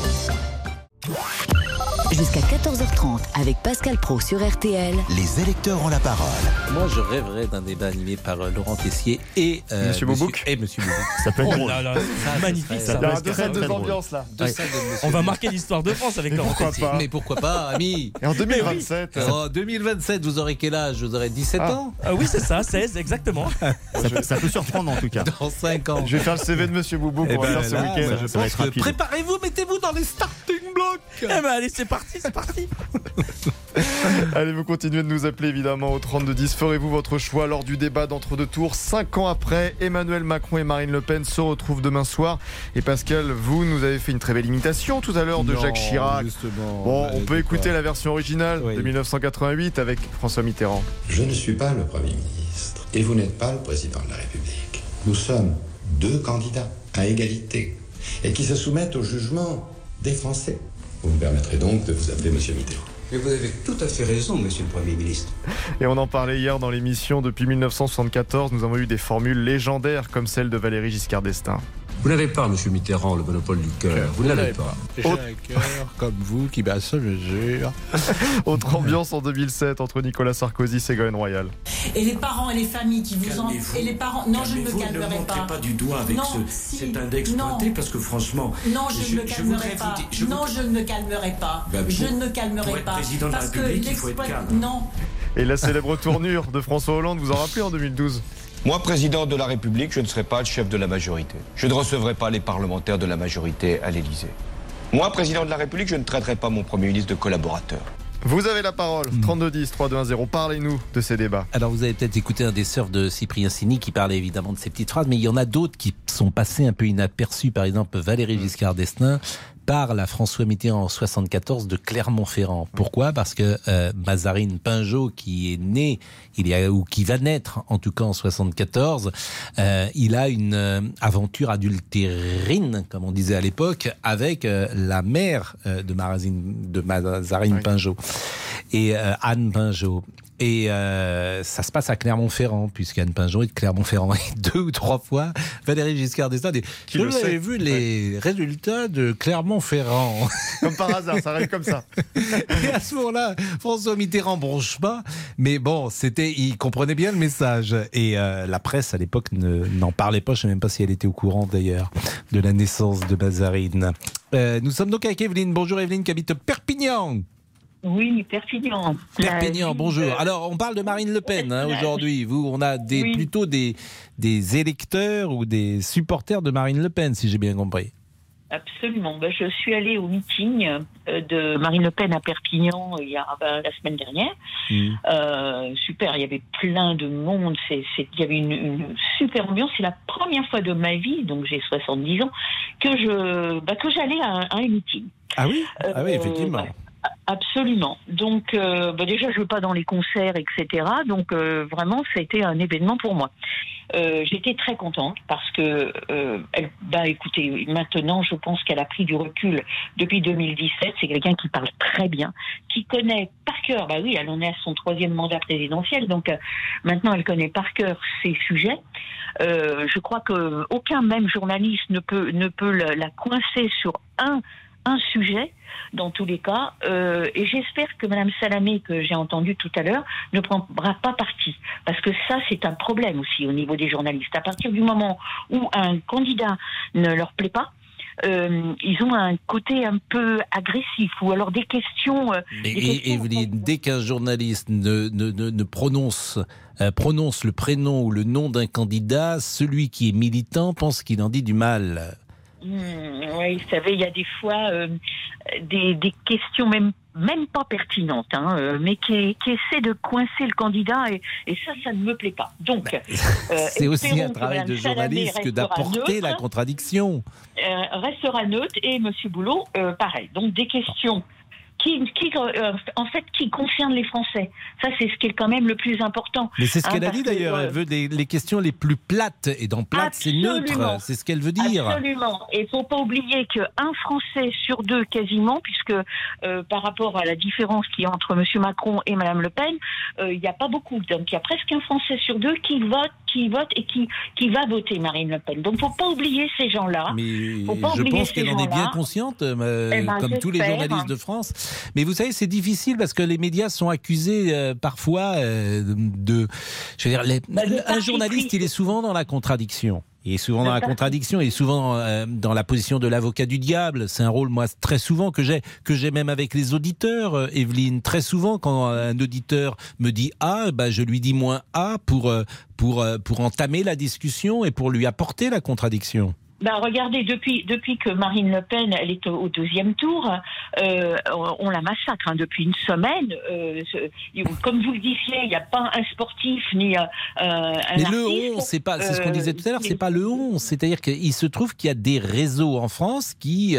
Jusqu'à 14h30 avec Pascal Pro sur RTL. Les électeurs ont la parole. Moi, je rêverais d'un débat animé par euh, Laurent Tessier et euh, Monsieur Boubouk et Monsieur Boubouk. Ça peut être Oh drôle. là là, Ça, c'est magnifique ça deux salles, deux ambiances là. Deux salles de Monsieur On va Boubouk. marquer l'histoire de France avec Laurent pourquoi Tessier. pas Mais pourquoi pas, ami Et en 2027, En 2027, vous aurez quel âge? Vous aurez 17 Ah. ans? Ah oui, c'est ça, 16, exactement. Ça, peut- ça peut surprendre en tout cas. Dans 5 ans. je vais faire le CV de Monsieur Boubou Eh pour ben ce week-end. préparez-vous, mettez-vous dans les starting Eh ben allez, c'est parti, c'est parti. Allez, vous continuez de nous appeler évidemment au 3210. Ferez-vous votre choix lors du débat d'entre-deux tours Cinq ans après, Emmanuel Macron et Marine Le Pen se retrouvent demain soir. Et Pascal, vous nous avez fait une très belle imitation tout à l'heure de Non, Jacques Chirac. justement. Bon, Bah, on peut écouter pas- la version originale Oui. de 1988 avec François Mitterrand. Je ne suis pas le Premier ministre et vous n'êtes pas le Président de la République. Nous sommes deux candidats à égalité et qui se soumettent au jugement des Français. Vous me permettrez donc de vous appeler Monsieur Mitterrand. Mais vous avez tout à fait raison, monsieur le Premier ministre. Et on en parlait hier dans l'émission. Depuis 1974, nous avons eu des formules légendaires comme celle de Valéry Giscard d'Estaing. Vous n'avez pas, monsieur Mitterrand, le monopole du cœur. Vous ne l'avez pas. J'ai un cœur comme vous qui bat ça, je jure. Autre ambiance en 2007 entre Nicolas Sarkozy et Ségolène Royal. Et les parents et les familles qui vous en... Et les parents... Non, je ne me calmerai montrez pas. pas du doigt avec Non, ce, si. cet index Non. pointé, parce que franchement... Non, je, ne me calmerai pas. dire- je non, je ne me calmerai pas. Ben, je ne me calmerai pour être pas. président de la parce que République, il faut être l'exploit- calme. Non. Et la célèbre tournure de François Hollande, vous en rappelez en 2012 Moi, président de la République, je ne serai pas le chef de la majorité. Je ne recevrai pas les parlementaires de la majorité à l'Élysée. Moi, président de la République, je ne traiterai pas mon Premier ministre de collaborateur. Vous avez la parole, 3210, 3210, parlez-nous de ces débats. Alors vous avez peut-être écouté un des sœurs de Cyprien Sini qui parlait évidemment de ces petites phrases, mais il y en a d'autres qui sont passées un peu inaperçues. Par exemple, Valérie Giscard d'Estaing parle à François Mitterrand en 74 de Clermont-Ferrand. Pourquoi? Parce que euh, Mazarine Pinjot, qui est né, il y a, ou qui va naître en tout cas en 74, euh, il a une euh, aventure adultérine, comme on disait à l'époque, avec euh, la mère de, Marazine, de Mazarine Pinjot et Anne Pinjot. Et euh, ça se passe à Clermont-Ferrand, puisqu'Anne Pinjot est de Clermont-Ferrand. Et deux ou trois fois, Valérie Giscard d'Estaing dit Qui Vous avez vu les résultats de Clermont-Ferrand? Comme par hasard, ça arrive comme ça. Et à ce moment-là, François Mitterrand bronche pas, mais bon, c'était, il comprenait bien le message. Et euh, la presse à l'époque ne- n'en parlait pas. Je sais même pas si elle était au courant d'ailleurs de la naissance de Mazarine. Euh, nous sommes donc avec Evelyne. Bonjour Evelyne qui habite Perpignan. Oui, Perpignan. Perpignan, bonjour. Alors, on parle de Marine Le Pen hein, aujourd'hui. Vous, on a des, Oui. plutôt des, des électeurs ou des supporters de Marine Le Pen, si j'ai bien compris. Absolument. Ben, je suis allée au meeting euh, de Marine Le Pen à Perpignan euh, il y a ben, la semaine dernière. Euh, super, il y avait plein de monde. C'est, c'est- il y avait une, une super ambiance. C'est la première fois de ma vie, donc j'ai 70 ans, que je, ben, que j'allais à, un- à un meeting. Ah oui? Ah oui, Euh, effectivement. Absolument. Donc, euh, bah déjà, je ne veux pas dans les concerts, etc. Donc, euh, vraiment, ça a été un événement pour moi. Euh, J'étais très contente parce que, euh, bah, écoutez, maintenant, je pense qu'elle a pris du recul depuis 2017. C'est quelqu'un qui parle très bien, qui connaît par cœur. Bah oui, elle en est à son troisième mandat présidentiel, donc euh, maintenant, elle connaît par cœur ses sujets. Euh, je crois que aucun même journaliste ne peut ne peut la, la coincer sur un un sujet dans tous les cas. Euh, et j'espère que Madame Salamé, que j'ai entendue tout à l'heure, ne prendra pas parti. Parce que ça, c'est un problème aussi au niveau des journalistes. À partir du moment où un candidat ne leur plaît pas, euh, ils ont un côté un peu agressif ou alors des questions. euh, des et- questions- Evelyne, dès qu'un journaliste ne, ne, ne, ne prononce, euh, prononce le prénom ou le nom d'un candidat, celui qui est militant pense qu'il en dit du mal. Hmm, oui, vous savez, il y a des fois euh, des, des questions même même pas pertinentes, hein, euh, mais qui, qui essaient de coincer le candidat et, et ça, ça ne me plaît pas. Donc, euh, C'est aussi un travail de journaliste que d'apporter la contradiction. restera neutre et Monsieur Boulot, pareil. Donc des questions qui, qui euh, en fait, qui concernent les Français. Ça, c'est ce qui est quand même le plus important. Mais c'est ce Hein, qu'elle a dit d'ailleurs. euh, Elle veut des- les questions les plus plates. Et dans plate, c'est neutre. C'est ce qu'elle veut dire. Absolument. Et il faut pas oublier qu'un Français sur deux, quasiment, puisque euh, par rapport à la différence qu'il y a entre M. Macron et Mme Le Pen, euh, il n'y a pas beaucoup. Donc il y a presque un Français sur deux qui vote qui vote et qui, qui va voter Marine Le Pen. Donc, faut pas oublier ces gens-là. Mais Faut pas je oublier pense qu'elle en est bien consciente, euh, Eh ben, comme tous les journalistes de France. Mais vous savez, c'est difficile parce que les médias sont accusés euh, parfois euh, de. Je veux dire, les- Bah, un journaliste, il est souvent dans la contradiction. Il est souvent dans la contradiction, il est souvent euh, dans la position de l'avocat du diable. C'est un rôle, moi, très souvent que j'ai, que j'ai même avec les auditeurs, euh, Evelyne. Très souvent, quand un auditeur me dit A, bah, je lui dis moins A pour, euh, pour, pour entamer la discussion et pour lui apporter la contradiction. Ben, regardez, depuis, depuis que Marine Le Pen elle est au, au deuxième tour, euh, on, on la massacre hein, depuis une semaine. Euh, ce- comme vous le disiez, il n'y a pas un sportif ni euh, un Mais artiste. le 11, c'est pas, c'est ce qu'on Euh, disait tout à l'heure, c'est pas le 11. C'est-à-dire qu'il se trouve qu'il y a des réseaux en France qui,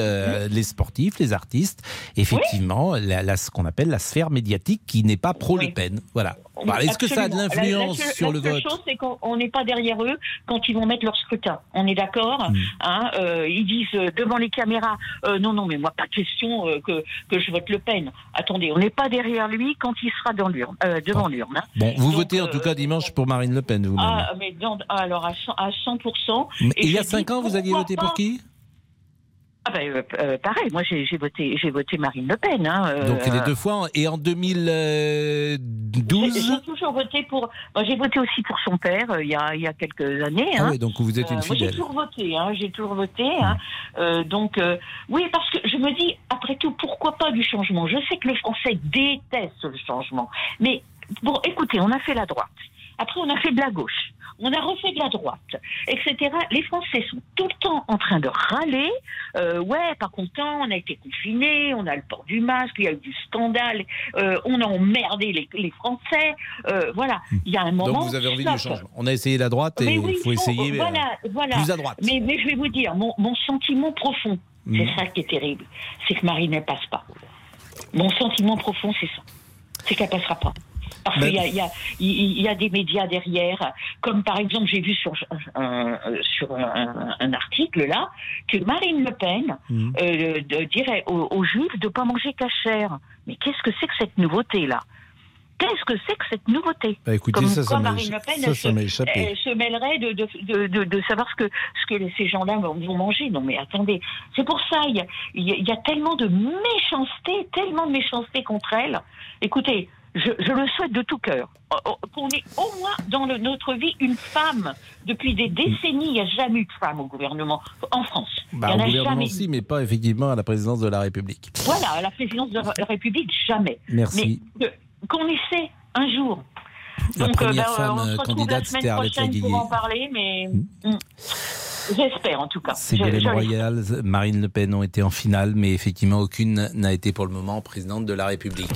les sportifs, les artistes, effectivement, la, la- ce qu'on appelle la sphère médiatique qui n'est pas pro-Le Pen. Voilà. Bah, Est-ce que ça a de. La- l'influence la sur le La vote seule chose, c'est qu'on on n'est pas derrière eux quand ils vont mettre leur scrutin. On est d'accord Hmm. hein, euh, Ils disent euh, devant les caméras euh, non, non, mais moi, pas question euh, que, que je vote Le Pen. Attendez, on n'est pas derrière lui quand il sera dans l'urne, devant l'urne. hein. Bon, vous Donc, votez en tout cas dimanche pour Marine Le Pen, vous-même. Ah, mais dans- alors à 100%. À 100% Mais Et il y a je dis, 5 ans, vous aviez voté pour qui? Ah ben, euh, euh, pareil, moi j'ai voté, j'ai voté Marine Le Pen. Hein, euh, Donc les deux fois. Et en J'ai 2012 j'ai toujours voté pour. J'ai voté aussi pour son père euh, il y a il y a quelques années. Ah hein. oui, donc vous êtes une Euh, moi, j'ai fidèle. toujours voté, hein, j'ai toujours voté. Hein. Euh, donc, euh, oui, parce que je me dis, après tout, pourquoi pas du changement? Je sais que le Français déteste le changement. Mais bon, écoutez, on a fait la droite. Après, on a fait de la gauche. On a refait de la droite, etc. Les Français sont tout le temps en train de râler. Euh, ouais, pas content, on a été confinés, on a le port du masque, il y a eu du scandale, euh, on a emmerdé les, les Français. Euh, voilà, il y a un moment. Donc vous avez envie stop. changement. On a essayé la droite et il oui, faut essayer Voilà, voilà. plus à droite. Mais, mais je vais vous dire, mon, mon sentiment profond, Mm. c'est ça qui est terrible, c'est que Marine ne passe pas. Mon sentiment profond, c'est ça. C'est qu'elle passera pas. Parce Ben- qu'il y a, y, y des médias derrière, comme par exemple, j'ai vu sur, un, sur un, un article là, que Marine Le Pen Mm. euh, de- dirait aux, aux Juifs de ne pas manger cachère. Mais qu'est-ce que c'est que cette nouveauté là? Qu'est-ce que c'est que cette nouveauté? Bah, écoutez, Comme ça, quoi m'a Marine Le Pen, ça, elle ça se- elle se mêlerait de, de, de, de- de savoir ce que, ce que ces gens-là vont manger. Non, mais attendez, c'est pour ça, y, y il y a tellement de méchanceté, tellement de méchanceté contre elle. Écoutez, je, je le souhaite de tout cœur. Oh, oh, Qu'on ait au moins dans le- notre vie une femme. Depuis des décennies, il n'y a jamais eu de femme au gouvernement en France. Bah, il au n'y en a gouvernement, jamais eu. si, mais pas effectivement à la présidence de la République. Voilà, à la présidence de la République, jamais. Merci. Mais que- qu'on essaie un jour. La Donc, euh, première ben, femme, on se euh, retrouve candidate, la semaine prochaine pour en parler, mais mm, j'espère en tout cas. Ségolène Royal, Marine Le Pen ont été en finale, mais effectivement aucune n'a été pour le moment présidente de la République.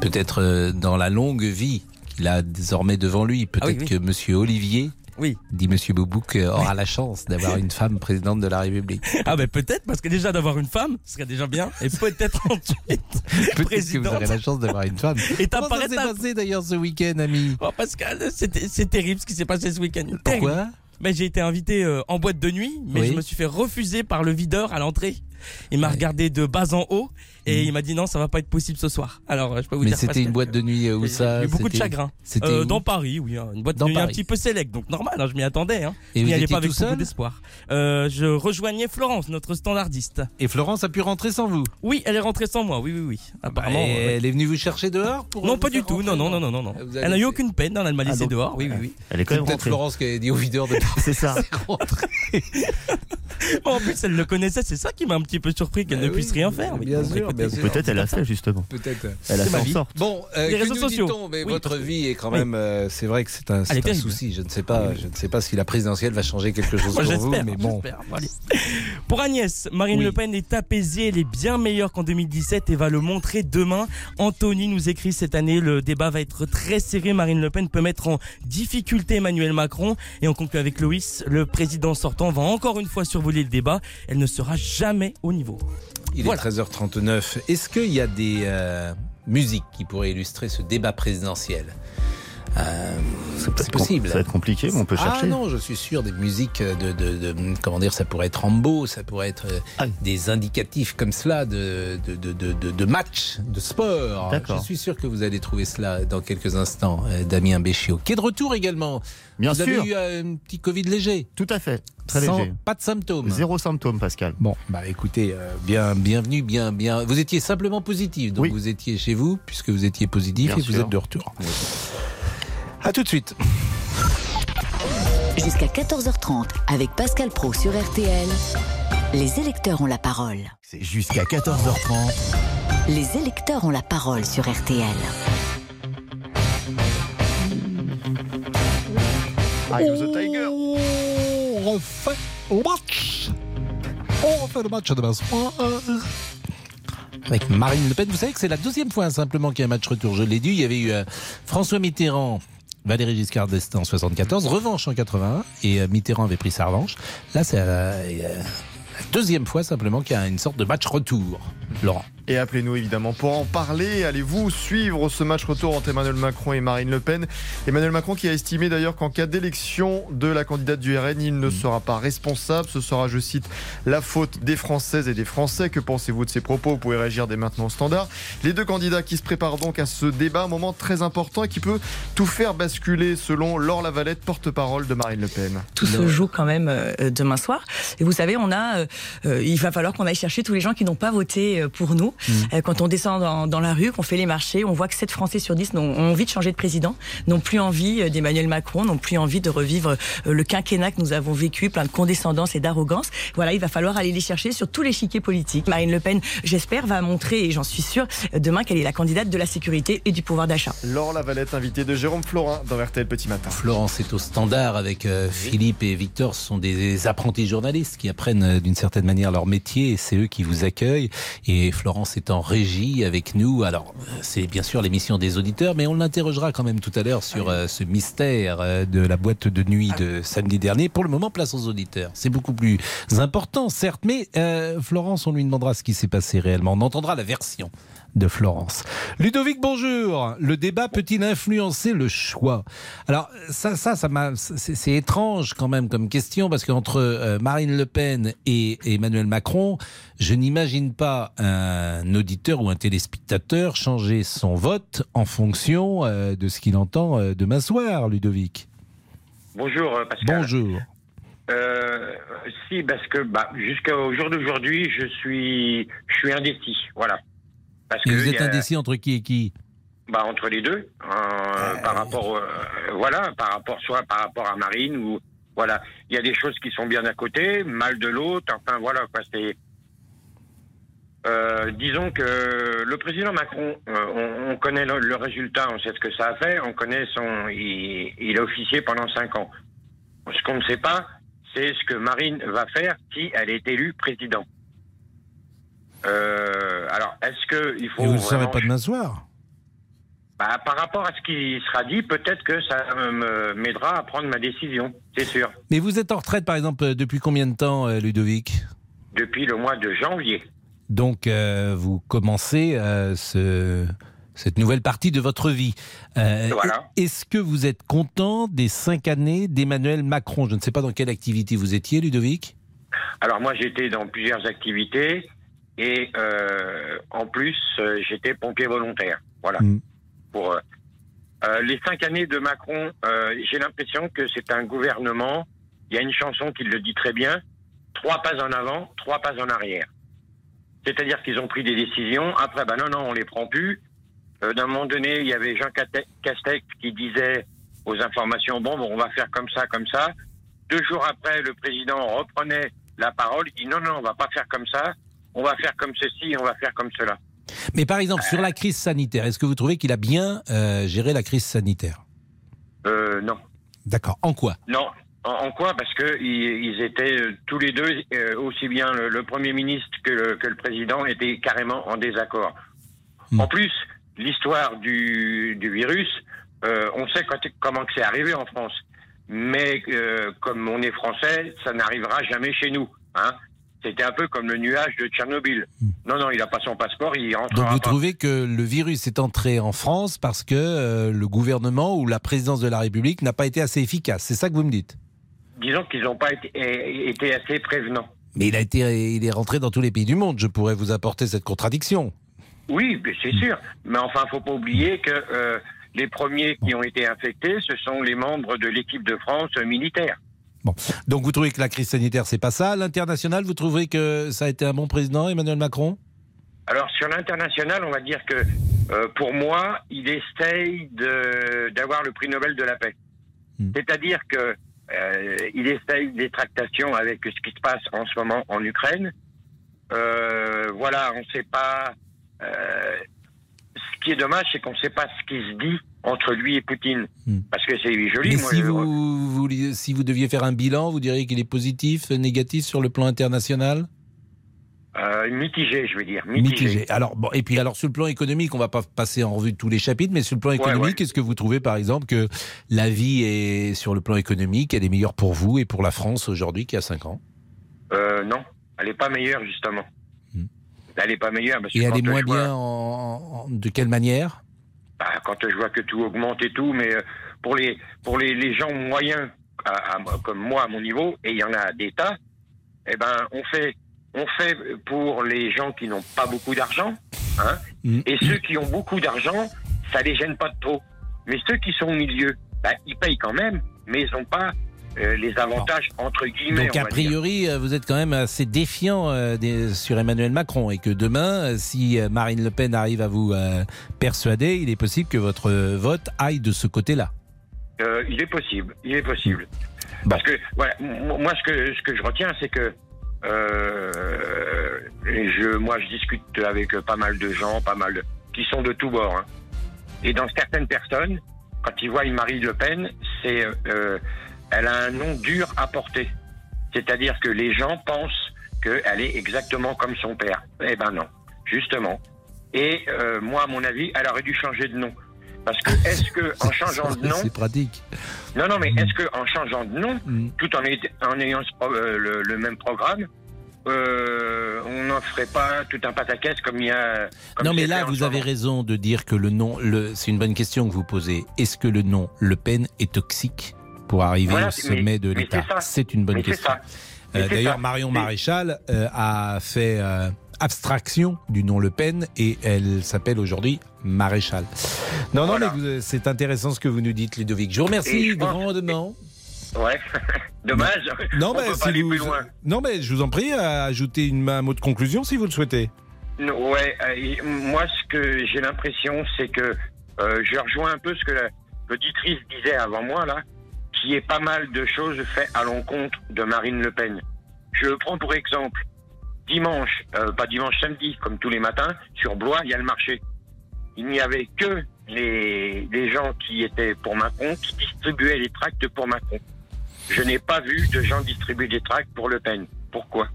Peut-être euh, dans la longue vie qu'il a désormais devant lui, peut-être Ah oui, oui. que Monsieur Olivier, Oui. dit Monsieur Boubouk, euh, aura la chance d'avoir une femme présidente de la République. Ah ben peut-être, parce que déjà d'avoir une femme, ce serait déjà bien. Et peut-être ensuite, Peut-être que vous présidente. aurez la chance d'avoir une femme. Et Comment ça s'est passé d'ailleurs ce week-end, ami? Oh, Pascal, c'est terrible ce qui s'est passé ce week-end. Pourquoi? Ben, J'ai été invité euh, en boîte de nuit, mais Oui. je me suis fait refuser par le videur à l'entrée. Il m'a regardé de bas en haut et il m'a dit non, ça va pas être possible ce soir. Alors, je peux vous. Mais dire. c'était une boîte de nuit euh, où j'ai ça eu beaucoup de c'était- chagrin. C'était Euh, dans Paris, oui, hein, une boîte Dans de nuit un petit peu sélect, donc normal, hein, je m'y attendais. Hein. Et Je vous n'y allais étiez pas avec tout seul beaucoup d'espoir. Euh, je rejoignais Florence, notre standardiste. Et Florence a pu rentrer sans vous? Oui, elle est rentrée sans moi, oui, oui, oui. Apparemment. Euh, Elle est venue vous chercher dehors pour Non, pas du tout. Non, non, non, non, non, avez Elle n'a eu aucune peine. Elle m'a Ah, laissé dehors. Oui, oui, oui. Elle est quand C'est même rentrée. Florence qui a dit au videur de C'est ça. en plus, elle le connaissait. C'est ça qui m'a un petit peu surpris qu'elle Bah ne puisse rien faire. Bien sûr, écoutez, bien sûr. Peut-être elle a fait justement. Peut-être. Elle a fait en sorte. Bon, euh, Les que réseaux nous sociaux. Mais Oui, votre vie est quand Oui. même, euh, c'est vrai que c'est un, c'est souci. Je ne sais pas, je ne sais pas si la présidentielle va changer quelque chose Moi, pour vous, j'espère, mais bon. j'espère. Bon, allez. Pour Agnès, Marine Oui. Le Pen est apaisée, elle est bien meilleure qu'en 2017 et va le montrer demain. Anthony nous écrit cette année, le débat va être très serré. Marine Le Pen peut mettre en difficulté Emmanuel Macron. Et on conclut avec Loïs, le président sortant va encore une fois survoler le débat. Elle ne sera jamais au niveau. Il Voilà. est 13h39. Est-ce qu'il y a des euh, musiques qui pourraient illustrer ce débat présidentiel? Euh, c'est possible. Ça va être compliqué, mais on peut Ah chercher. non, je suis sûr des musiques de, de, de- comment dire, ça pourrait être Rambo, ça pourrait être euh, Ah. des indicatifs comme cela de de, de, de, match, de sport. Je suis sûr que vous allez trouver cela dans quelques instants, euh, Damien Béchiot, qui est de retour également. Bien vous sûr. avez eu euh, un petit Covid léger. Tout à fait. Très Sans- léger. Pas de symptômes. Zéro symptôme, Pascal. Bon, bah écoutez, euh, bien, bienvenue, bien, bien. Vous étiez simplement positif, donc vous étiez chez vous puisque vous étiez positif Bien et vous êtes de retour. À tout de suite. Jusqu'à 14h30 avec Pascal Pro sur RTL. Les électeurs ont la parole. C'est jusqu'à 14h30. Les électeurs ont la parole sur RTL. Eye of the Tiger. On refait le match. On refait le match demain soir. Avec Marine Le Pen. Vous savez que c'est la deuxième fois hein, simplement qu'il y a un match retour. Je l'ai dit, il y avait eu euh, François Mitterrand. Valéry Giscard d'Estaing en 74, revanche en 81, et euh, Mitterrand avait pris sa revanche. Là, c'est euh, euh, la deuxième fois simplement qu'il y a une sorte de match retour. Laurent. Et appelez-nous évidemment pour en parler. Allez-vous suivre ce match retour entre Emmanuel Macron et Marine Le Pen? Emmanuel Macron qui a estimé d'ailleurs qu'en cas d'élection de la candidate du RN, il ne sera pas responsable. Ce sera, je cite, la faute des Françaises et des Français. Que pensez-vous de ces propos? Vous pouvez réagir dès maintenant au standard. Les deux candidats qui se préparent donc à ce débat, un moment très important et qui peut tout faire basculer selon Laure Lavalette, porte-parole de Marine Le Pen. Tout se joue quand même euh, demain soir. Et vous savez, on a, euh, euh, il va falloir qu'on aille chercher tous les gens qui n'ont pas voté pour nous. Euh, quand on descend dans, dans la rue, qu'on fait les marchés, on voit que 7 Français sur 10 ont, ont envie de changer de président, n'ont plus envie euh, d'Emmanuel Macron, n'ont plus envie de revivre euh, le quinquennat que nous avons vécu, plein de condescendance et d'arrogance. Voilà, il va falloir aller les chercher sur tous les chiquiers politiques. Marine Le Pen, j'espère, va montrer, et j'en suis sûre, demain qu'elle est la candidate de la sécurité et du pouvoir d'achat. Laure Lavalette, invitée de Jérôme Florin dans RTL Petit Matin. Florence est au standard avec Philippe et Victor. Ce sont des apprentis journalistes qui apprennent d'une certaine manière leur métier et c'est eux qui vous accueillent. Et Florence est en régie avec nous. Alors, c'est bien sûr l'émission des auditeurs, mais on l'interrogera quand même tout à l'heure sur euh, ce mystère euh, de la boîte de nuit de samedi dernier. Pour le moment, place aux auditeurs. C'est beaucoup plus important, certes, mais euh, Florence, on lui demandera ce qui s'est passé réellement. On entendra la version de Florence. Ludovic, bonjour. Le débat peut-il influencer le choix? Alors ça, ça, ça m'a, c'est étrange quand même comme question parce qu'entre euh, Marine Le Pen et Emmanuel Macron, je n'imagine pas un auditeur ou un téléspectateur changer son vote en fonction euh, de ce qu'il entend euh, demain soir, Ludovic. Bonjour Pascal. Bonjour. Euh, si, parce que bah, jusqu'au jour d'aujourd'hui, je suis, je suis indécis. Voilà. Parce Et que vous êtes a- indécis entre qui et qui? Bah, entre les deux, euh, par rapport, euh, voilà, par rapport soit par rapport à Marine ou voilà, il y a des choses qui sont bien d'un côté, mal de l'autre. Enfin voilà, quoi. C'est, euh, disons que le président Macron, on, on connaît le, le résultat, on sait ce que ça a fait, on connaît son, il, il a officié pendant cinq ans. Ce qu'on ne sait pas, c'est ce que Marine va faire si elle est élue président. Euh, alors, est-ce que il faut Et vous ne le vraiment- saurez pas demain soir bah, par rapport à ce qui sera dit, peut-être que ça m'aidera à prendre ma décision, c'est sûr. Mais vous êtes en retraite par exemple euh, depuis combien de temps, euh, Ludovic? Depuis le mois de janvier. Donc, euh, vous commencez euh, ce- cette nouvelle partie de votre vie. Euh, Voilà. Est-ce que vous êtes content des cinq années d'Emmanuel Macron? Je ne sais pas dans quelle activité vous étiez, Ludovic. Alors moi, j'étais dans plusieurs activités et euh, en plus, euh, j'étais pompier volontaire. Voilà. Pour euh, les cinq années de Macron, j'ai l'impression que c'est un gouvernement. Il y a une chanson qui le dit très bien trois pas en avant, trois pas en arrière. C'est-à-dire qu'ils ont pris des décisions. Après, ben non, non, on les prend plus. D'un moment donné, il y avait Jean Castex qui disait aux informations bon, bon, on va faire comme ça, comme ça. Deux jours après, le président reprenait la parole. Il dit non, non, on va pas faire comme ça. On va faire comme ceci, on va faire comme cela. Mais par exemple, sur la crise sanitaire, est-ce que vous trouvez qu'il a bien euh, géré la crise sanitaire? Euh, non. D'accord. En quoi? Non. En, en quoi? Parce que ils, étaient euh, tous les deux, aussi bien le, le Premier ministre que le, que le Président, étaient carrément en désaccord. En plus, l'histoire du, du virus, euh, on sait quand- comment que c'est arrivé en France. Mais comme on est français, ça n'arrivera jamais chez nous. Hein c'était un peu comme le nuage de Tchernobyl. Non, non, il n'a pas son passeport, il rentre. Donc vous trouvez que le virus est entré en France parce que euh, le gouvernement ou la présidence de la République n'a pas été assez efficace. C'est ça que vous me dites? Disons qu'ils n'ont pas été, été assez prévenants. Mais il a été, il est rentré dans tous les pays du monde. Je pourrais vous apporter cette contradiction. Oui, c'est sûr. Mais enfin, faut pas oublier que euh, les premiers qui ont été infectés, ce sont les membres de l'équipe de France euh, militaire. Donc vous trouvez que la crise sanitaire, c'est pas ça? L'international, vous trouvez que ça a été un bon président, Emmanuel Macron? Alors sur l'international, on va dire que euh, pour moi, il essaye d'avoir le prix Nobel de la paix. C'est-à-dire que euh, il essaye des tractations avec ce qui se passe en ce moment en Ukraine. Euh, voilà, on ne sait pas. Ce qui est dommage, c'est qu'on ne sait pas ce qui se dit entre lui et Poutine, parce que c'est joli. Mais moi, si je- vous, vous- si vous deviez faire un bilan, vous diriez qu'il est positif, négatif sur le plan international? Euh, mitigé, je veux dire, mitigé. Mitigé. Alors, bon, et puis alors sur le plan économique, on va pas passer en revue tous les chapitres, mais sur le plan économique, ouais. est-ce que vous trouvez par exemple que la vie est sur le plan économique, elle est meilleure pour vous et pour la France aujourd'hui qu'il y a 5 ans? Euh, non, elle n'est pas meilleure justement. Elle n'est pas meilleure parce que. Et elle est moins vois- bien en, en- de quelle manière? Bah, quand je vois que tout augmente et tout, mais euh, pour les pour les, les gens moyens à- à- comme moi à mon niveau, et il y en a des tas, eh ben on fait on fait pour les gens qui n'ont pas beaucoup d'argent, hein, Hmm. et ceux qui ont beaucoup d'argent, ça les gêne pas de trop. Mais ceux qui sont au milieu, bah, ils payent quand même, mais ils n'ont pas euh, les avantages entre guillemets. Donc on a dire. priori, euh, vous êtes quand même assez défiant euh, des- sur Emmanuel Macron et que demain, si Marine Le Pen arrive à vous euh, persuader, il est possible que votre vote aille de ce côté-là. Il est possible, il est possible. Parce que voilà, moi ce que ce que je retiens, c'est que je moi je discute avec pas mal de gens, pas mal de qui sont de tous bords. hein. Et dans certaines personnes, quand ils voient une Marie Le Pen, c'est elle a un nom dur à porter. C'est-à-dire que les gens pensent qu'elle est exactement comme son père. Eh ben non, justement. Et euh, moi, à mon avis, elle aurait dû changer de nom. Parce que est-ce que en changeant de nom, C'est pratique. non, non, mais est-ce qu'en changeant de nom, tout en, est- en ayant euh, le, le même programme, euh, on n'en ferait pas tout un pataquès comme il y a. comme Non, mais là, vous avez raison de dire que le nom, le, c'est une bonne question que vous posez. Est-ce que le nom Le Pen est toxique? Pour arriver Voilà, au sommet mais- de l'État c'est une bonne Mais question. Euh, D'ailleurs. Marion Maréchal euh, a fait euh, abstraction du nom Le Pen et elle s'appelle aujourd'hui Maréchal. Non, non, mais c'est intéressant ce que vous nous dites, Ludovic. Je vous remercie je grandement. Ouais, dommage. Non, on mais peut si pas aller vous- plus loin. Non, mais je vous en prie, à ajouter une, un mot de conclusion si vous le souhaitez. Non, Ouais, moi, ce que j'ai l'impression, c'est que je rejoins un peu ce que la- l'auditrice disait avant moi, là, qui est pas mal de choses faites à l'encontre de Marine Le Pen. Je prends pour exemple, dimanche, euh, pas dimanche, samedi, comme tous les matins, sur Blois, il y a le marché. Il n'y avait que les, les gens qui étaient pour Macron qui distribuaient les tracts pour Macron. Je n'ai pas vu de gens distribuer des tracts pour Le Pen. Pourquoi?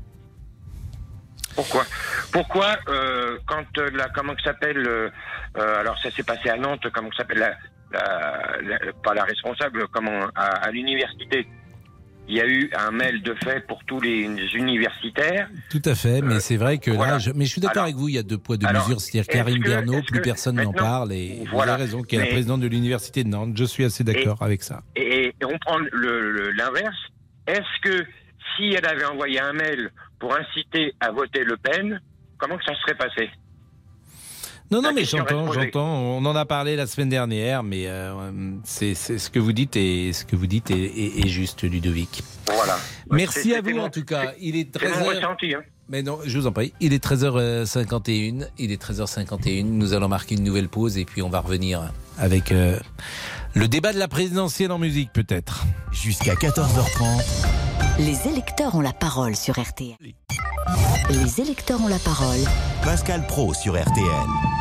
Pourquoi? Pourquoi euh, quand la comment que s'appelle euh, euh, alors ça s'est passé à Nantes comment que s'appelle la, la- la- pas la responsable comment à, à l'université il y a eu un mail de fait pour tous les universitaires Tout à fait, mais c'est vrai que là, je, mais je suis d'accord avec vous, il y a deux poids, deux alors, mesures. C'est-à-dire Karine que- Bernot, est-ce plus personne n'en parle et Voilà. vous avez raison, qui est la présidente de l'université de Nantes. Je suis assez d'accord avec ça. et, et on prend l'inverse est-ce que si elle avait envoyé un mail pour inciter à voter Le Pen comment que ça serait passé? Non, non, mais j'entends, j'entends. On en a parlé la semaine dernière, mais euh, c'est c'est ce que vous dites et ce que vous dites est, est- est juste, Ludovic. voilà Merci à C'était vous mon- en tout cas. Il est c'est mon 13h. ressenti hein. Mais non, je vous en prie. Il est 13h51. Il est 13h51. Nous allons marquer une nouvelle pause et puis on va revenir avec euh, le débat de la présidentielle en musique peut-être. Jusqu'à 14h30. Les électeurs ont la parole sur RTL. Les électeurs ont la parole. Pascal Pro sur RTL.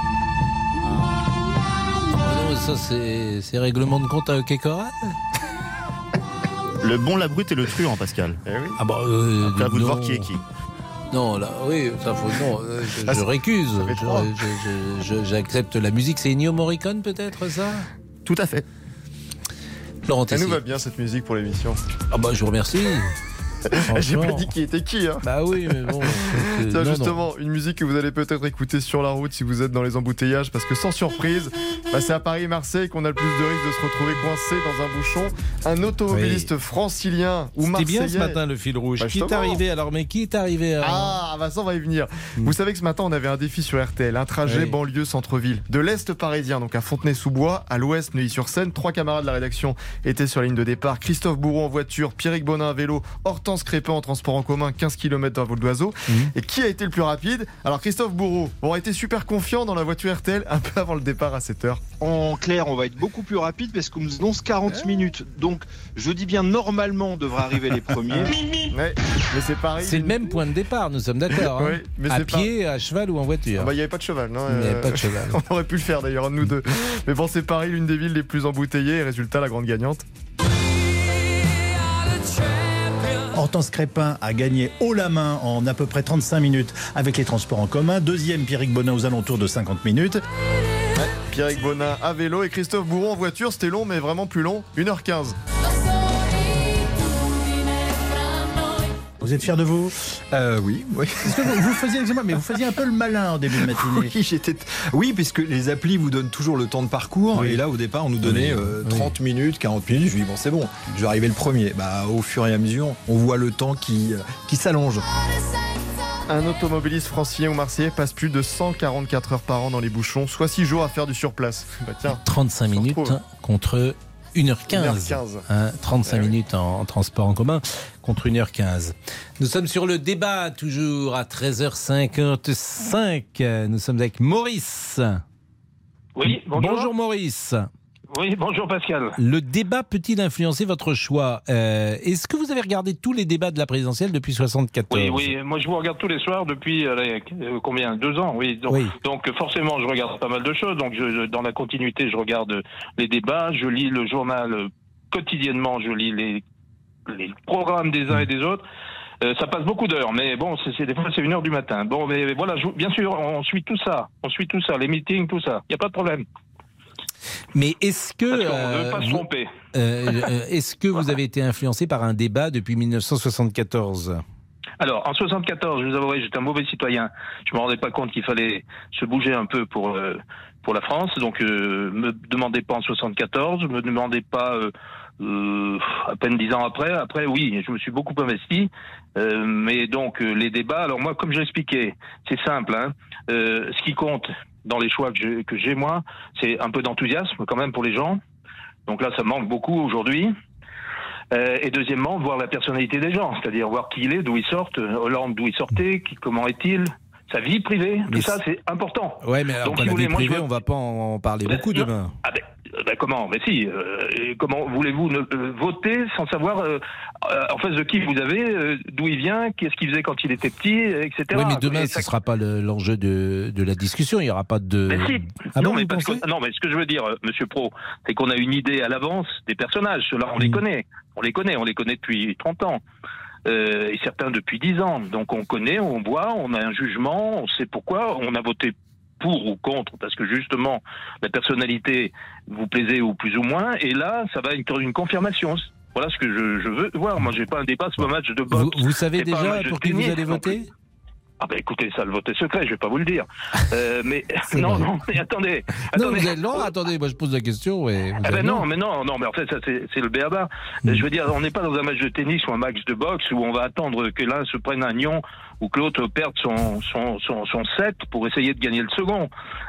Ça c'est règlement de compte à Hockey Coral Le bon, la brute et le truand, Pascal. Ah bah, euh, Après, à vous de voir qui est qui. Non, là, oui, ça faut non. euh, Je, Ah, je récuse. Je- je- J'accepte la musique. C'est Ennio Morricone peut-être ça? Tout à fait. Laurent Ça nous va bien cette musique pour l'émission. Ah bah je vous remercie. J'ai pas dit qui était qui. Hein. Bah oui, mais bon. c'est- Tiens, non. justement, une musique que vous allez peut-être écouter sur la route si vous êtes dans les embouteillages, parce que sans surprise, bah, c'est à Paris-Marseille qu'on a le plus de risques de se retrouver coincé dans un bouchon. Un automobiliste francilien ou marseillais. bien ce matin le fil rouge. Bah, qui est arrivé alors Mais qui est arrivé alors Ah, Vincent va y venir. Vous savez que ce matin, on avait un défi sur RTL, un trajet Oui. banlieue-centre-ville. De l'Est parisien, donc à Fontenay-sous-Bois, à l'Ouest, Neuilly-sur-Seine. Trois camarades de la rédaction étaient sur la ligne de départ. Christophe Bourreau en voiture, Pierrick Bonin à vélo, Hortense Crépin en transport en commun, 15 km d'un vol d'oiseau. Mhm. Et qui a été le plus rapide? Alors Christophe Bourreau aura été super confiant dans la voiture RTL un peu avant le départ à 7h. En clair, on va être beaucoup plus rapide parce qu'on nous annonce 40 minutes. Donc, je dis bien normalement, on devrait arriver les premiers. Ouais, mais c'est pareil. C'est le même point de départ, nous sommes d'accord. hein. Oui, à pas- pied, à cheval ou en voiture. Ah bah, Il n'y avait pas de cheval, non Il n'y avait Euh, pas de cheval. On aurait pu le faire d'ailleurs, nous deux. Mais bon, c'est Paris, l'une des villes les plus embouteillées. Et résultat, la grande gagnante. Hortense Crépin a gagné haut la main en à peu près 35 minutes avec les transports en commun. Deuxième, Pierrick Bonin aux alentours de 50 minutes. Pierrick Bonin à vélo et Christophe Bourreau en voiture. C'était long, mais vraiment plus long. 1h15. Vous êtes fier de vous? Euh, oui, oui. Que vous, vous faisiez, mais vous faisiez un peu le malin en début de matinée. Oui, j'étais. Oui, puisque les applis vous donnent toujours le temps de parcours. Oui. Et là, au départ, on nous donnait Oui. euh, Oui. 30 minutes, 40 minutes. Je me dis, bon, c'est bon, je vais arriver le premier. Bah, au fur et à mesure, on voit le temps qui, euh, qui s'allonge. Un automobiliste francilien ou marseillais passe plus de 144 heures par an dans les bouchons, soit 6 jours à faire du surplace. Bah tiens, 35 minutes contre 1h15. 1h15. Hein, 35 Eh oui. minutes en, en transport en commun contre 1h15. Nous sommes sur le débat, toujours à 13h55. Nous sommes avec Maurice. Oui, bonjour. Maurice. Oui, bonjour Pascal. Le débat peut-il influencer votre choix Euh, Est-ce que vous avez regardé tous les débats de la présidentielle depuis 74 Oui, oui, moi je vous regarde tous les soirs depuis allez, euh, combien? Deux ans, oui. Donc, Oui. donc, euh, forcément, je regarde pas mal de choses. Donc je, dans la continuité, je regarde euh, les débats, je lis le journal euh, quotidiennement, je lis les, les programmes des uns et des autres. Euh, ça passe beaucoup d'heures, mais bon, c'est des fois c'est une heure du matin. Bon, mais voilà, je- bien sûr, on suit tout ça, on suit tout ça, les meetings, tout ça. Il y a pas de problème. Mais est-ce que Parce qu'on ne veut pas se vous- tromper. euh, euh, est-ce que vous avez été influencé par un débat depuis 1974 Alors, en 74, je vous avouerai, j'étais un mauvais citoyen. Je me rendais pas compte qu'il fallait se bouger un peu pour euh, pour la France. Donc, euh, me demandez pas en 74, me demandez pas euh, euh, à peine dix ans après. Après, oui, je me suis beaucoup investi. Euh, mais donc, euh, les débats. Alors moi, comme je l'expliquais, c'est simple. Hein. Euh, ce qui compte dans les choix que j'ai- moi, c'est un peu d'enthousiasme quand même pour les gens. Donc là, ça manque beaucoup aujourd'hui. Euh, et deuxièmement, voir la personnalité des gens, c'est-à-dire voir qui il est, d'où il sort, Hollande d'où il sortait, comment est-il, sa vie privée, Mais tout ça c'est important. Ouais, mais alors, Donc, si la vie voulez, moi, je privée, on va pas en parler beaucoup Non. demain. Ah ben, euh, ben comment? Mais si. euh, comment voulez-vous euh, voter sans savoir euh, en face de qui vous avez, d'où il vient, qu'est-ce qu'il faisait quand il était petit, etc. Oui, mais demain, ce ça- ne sera pas le- l'enjeu de, de la discussion. Il n'y aura pas de. Mais si. Ah non, bon, mais parce que, non, mais ce que je veux dire, Monsieur Pro, c'est qu'on a une idée à l'avance des personnages. Ceux-là, on les Mm. connaît. On les connaît. On les connaît depuis 30 ans. Euh, et certains depuis 10 ans. Donc on connaît, on voit, on a un jugement, on sait pourquoi. On a voté pour ou contre, parce que justement, la personnalité vous plaisait ou plus ou moins. Et là, ça va être une confirmation. Voilà ce que je, je veux voir. Moi, j'ai pas un débat, c'est pas un match de boxe. Vous, vous savez déjà pour qui vous allez voter? Ah ben écoutez, ça le vote est secret, je vais pas vous le dire. Euh, mais non, vrai. non, mais attendez. Non, attendez. vous êtes non, attendez, moi je pose la question. Et vous Ah ben non, mais non, non, mais en fait ça c'est le béaba. Je veux dire, on n'est pas dans un match de tennis ou un match de boxe où on va attendre que l'un se prenne un nion ou que l'autre perde son, son, son, son set pour essayer de gagner le second.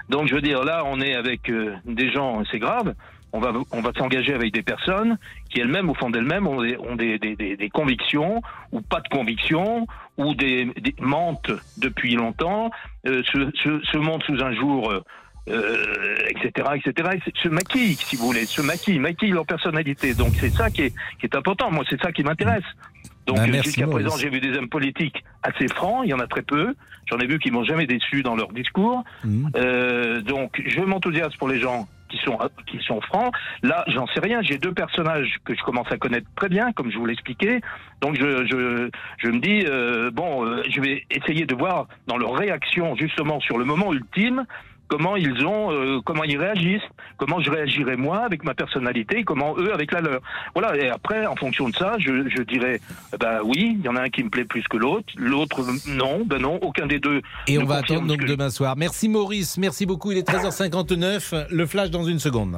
Donc je veux dire, là on est avec euh, des gens, c'est grave. On va, on va s'engager avec des personnes qui elles-mêmes, au fond d'elles-mêmes, ont, des, ont des, des, des convictions ou pas de convictions ou des, des mentent depuis longtemps, euh, se, se, se montrent sous un jour euh, euh, etc., etc., et se maquillent, si vous voulez, se maquillent, maquillent leur personnalité. Donc c'est ça qui est, qui est important. Moi, c'est ça qui m'intéresse. Donc Bah, euh, jusqu'à présent, j'ai vu des hommes politiques assez francs. Il y en a très peu. J'en ai vu qui m'ont jamais déçu dans leur discours. Mhm. Euh, donc, je m'enthousiasme pour les gens qui sont qui sont francs. Là, j'en sais rien. J'ai deux personnages que je commence à connaître très bien, comme je vous l'expliquais. Donc, je je je me dis euh, bon, euh, je vais essayer de voir dans leur réaction justement sur le moment ultime comment ils ont, euh, comment ils réagissent, comment je réagirais moi avec ma personnalité, et comment eux avec la leur. Voilà. Et après, en fonction de ça, je, je dirais, ben oui, il y en a un qui me plaît plus que l'autre, l'autre non, ben non, aucun des deux. Et on va attendre donc que- demain soir. Merci Maurice, merci beaucoup. Il est 13h59. Le flash dans une seconde.